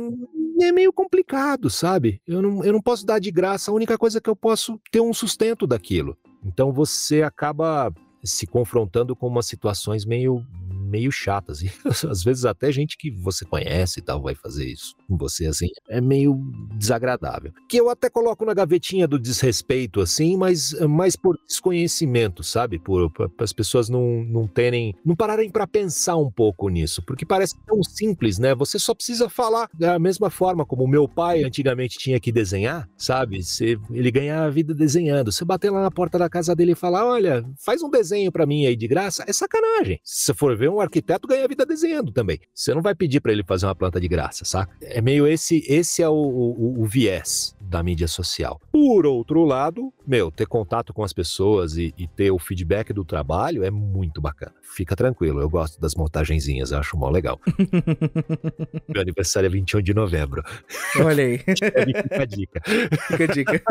[SPEAKER 8] é, meio complicado, sabe? Eu não, eu não posso dar de graça a única coisa que eu posso ter um sustento daquilo. Então você acaba se confrontando com umas situações meio meio chatas. E às vezes até gente que você conhece e tal vai fazer isso com você, assim. É meio desagradável. Que eu até coloco na gavetinha do desrespeito, assim, mas mais por desconhecimento, sabe? Por, as pessoas não, não terem. não pararem para pensar um pouco nisso. Porque parece tão simples, né? Você só precisa falar da mesma forma como meu pai antigamente tinha que desenhar, sabe? Você, ele ganhava a vida desenhando. Você bater lá na porta da casa dele e falar: olha, faz um desenho para mim aí de graça, é sacanagem. Se você for ver um arquiteto ganha vida desenhando também. Você não vai pedir para ele fazer uma planta de graça, saca? É meio esse, esse é o, o, o viés da mídia social. Por outro lado, meu, ter contato com as pessoas e, e, ter o feedback do trabalho é muito bacana. Fica tranquilo, eu gosto das montagenzinhas, acho mó legal. Meu aniversário é 21 de novembro.
[SPEAKER 7] Olha aí.
[SPEAKER 8] Fica a dica.
[SPEAKER 7] Fica a dica.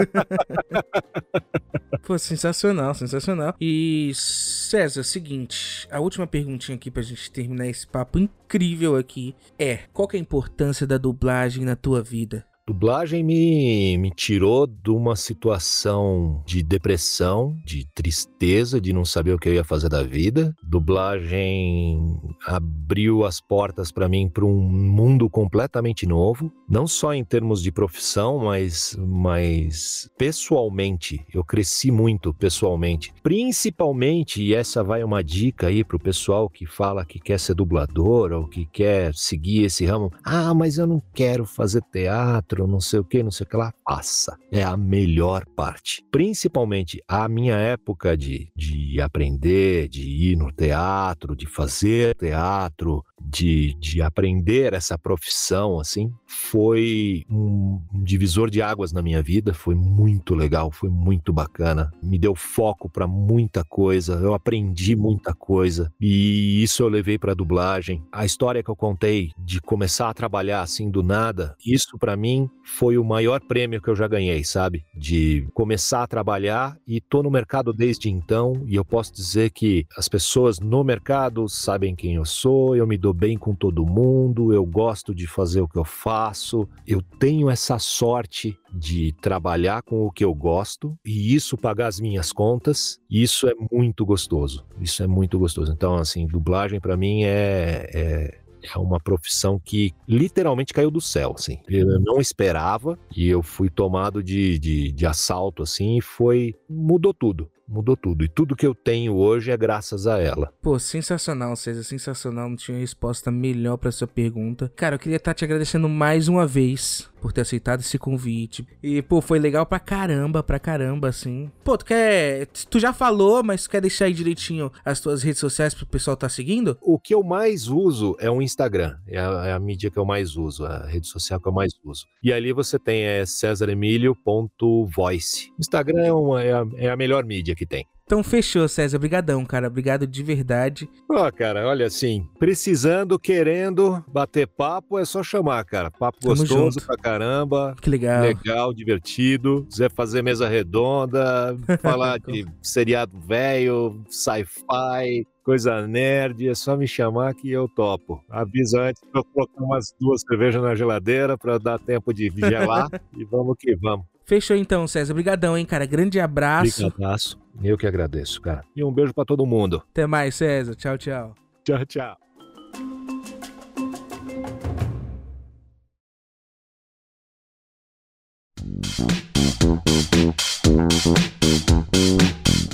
[SPEAKER 7] Pô, sensacional, sensacional. E César, seguinte, a última perguntinha aqui pra gente terminar esse papo incrível aqui é: qual é a importância da dublagem na tua vida?
[SPEAKER 8] Dublagem me, me tirou de uma situação de depressão, de tristeza, de não saber o que eu ia fazer da vida. Dublagem abriu as portas para mim para um mundo completamente novo, não só em termos de profissão, mas, mas pessoalmente. Eu cresci muito pessoalmente. Principalmente, e essa vai uma dica aí pro pessoal que fala que quer ser dublador ou que quer seguir esse ramo. Ah, mas eu não quero fazer teatro não sei o que, não sei o que lá, passa. É a melhor parte. Principalmente a minha época de, de aprender, de ir no teatro, de fazer teatro, de, de aprender essa profissão, assim, foi um, um divisor de águas na minha vida. Foi muito legal, foi muito bacana. Me deu foco para muita coisa, eu aprendi muita coisa e isso eu levei para dublagem. A história que eu contei de começar a trabalhar assim do nada, isso para mim foi o maior prêmio que eu já ganhei, sabe? De começar a trabalhar e tô no mercado desde então e eu posso dizer que as pessoas no mercado sabem quem eu sou, eu me dou bem com todo mundo, eu gosto de fazer o que eu faço, eu tenho essa sorte de trabalhar com o que eu gosto e isso pagar as minhas contas, isso é muito gostoso. Isso é muito gostoso. Então, assim, dublagem para mim é, é é uma profissão que literalmente caiu do céu, assim. Eu não esperava e eu fui tomado de, de, de assalto, assim, e foi... mudou tudo mudou tudo. E tudo que eu tenho hoje é graças a ela.
[SPEAKER 7] Pô, sensacional, César, sensacional. Não tinha resposta melhor para essa pergunta. Cara, eu queria estar te agradecendo mais uma vez por ter aceitado esse convite. E, pô, foi legal pra caramba, pra caramba, assim. Pô, tu quer. Tu já falou, mas tu quer deixar aí direitinho as tuas redes sociais pro pessoal tá seguindo?
[SPEAKER 8] O que eu mais uso é o Instagram. É a, é a mídia que eu mais uso, a rede social que eu mais uso. E ali você tem é cesaremilio.voice. Instagram é, uma, é, a, é a melhor mídia que tem.
[SPEAKER 7] Então fechou, César. Obrigadão, cara. Obrigado de verdade.
[SPEAKER 8] Ó, oh, cara, olha assim, precisando, querendo bater papo, é só chamar, cara. Papo Tamo gostoso junto. pra caramba.
[SPEAKER 7] Que legal.
[SPEAKER 8] Legal, divertido. Quiser fazer mesa redonda, falar de seriado velho, sci-fi, coisa nerd, é só me chamar que eu topo. Avisa antes pra eu colocar umas duas cervejas na geladeira para dar tempo de gelar e vamos que vamos.
[SPEAKER 7] Fechou então, César. Obrigadão, hein, cara. Grande abraço.
[SPEAKER 8] Obrigadaço. Eu que agradeço, cara. E um beijo para todo mundo.
[SPEAKER 7] Até mais, César. Tchau, tchau.
[SPEAKER 8] Tchau, tchau.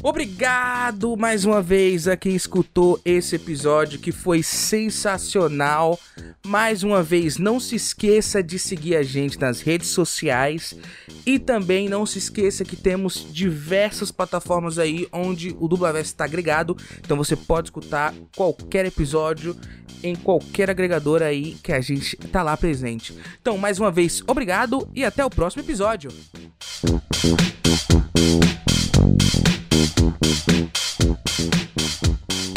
[SPEAKER 7] Obrigado mais uma vez a quem escutou esse episódio que foi sensacional. Mais uma vez, não se esqueça de seguir a gente nas redes sociais e também não se esqueça que temos diversas plataformas aí onde o Dublaverso está agregado. Então você pode escutar qualquer episódio em qualquer agregador aí que a gente tá lá presente. Então, mais uma vez, obrigado e até o próximo episódio. Thank you.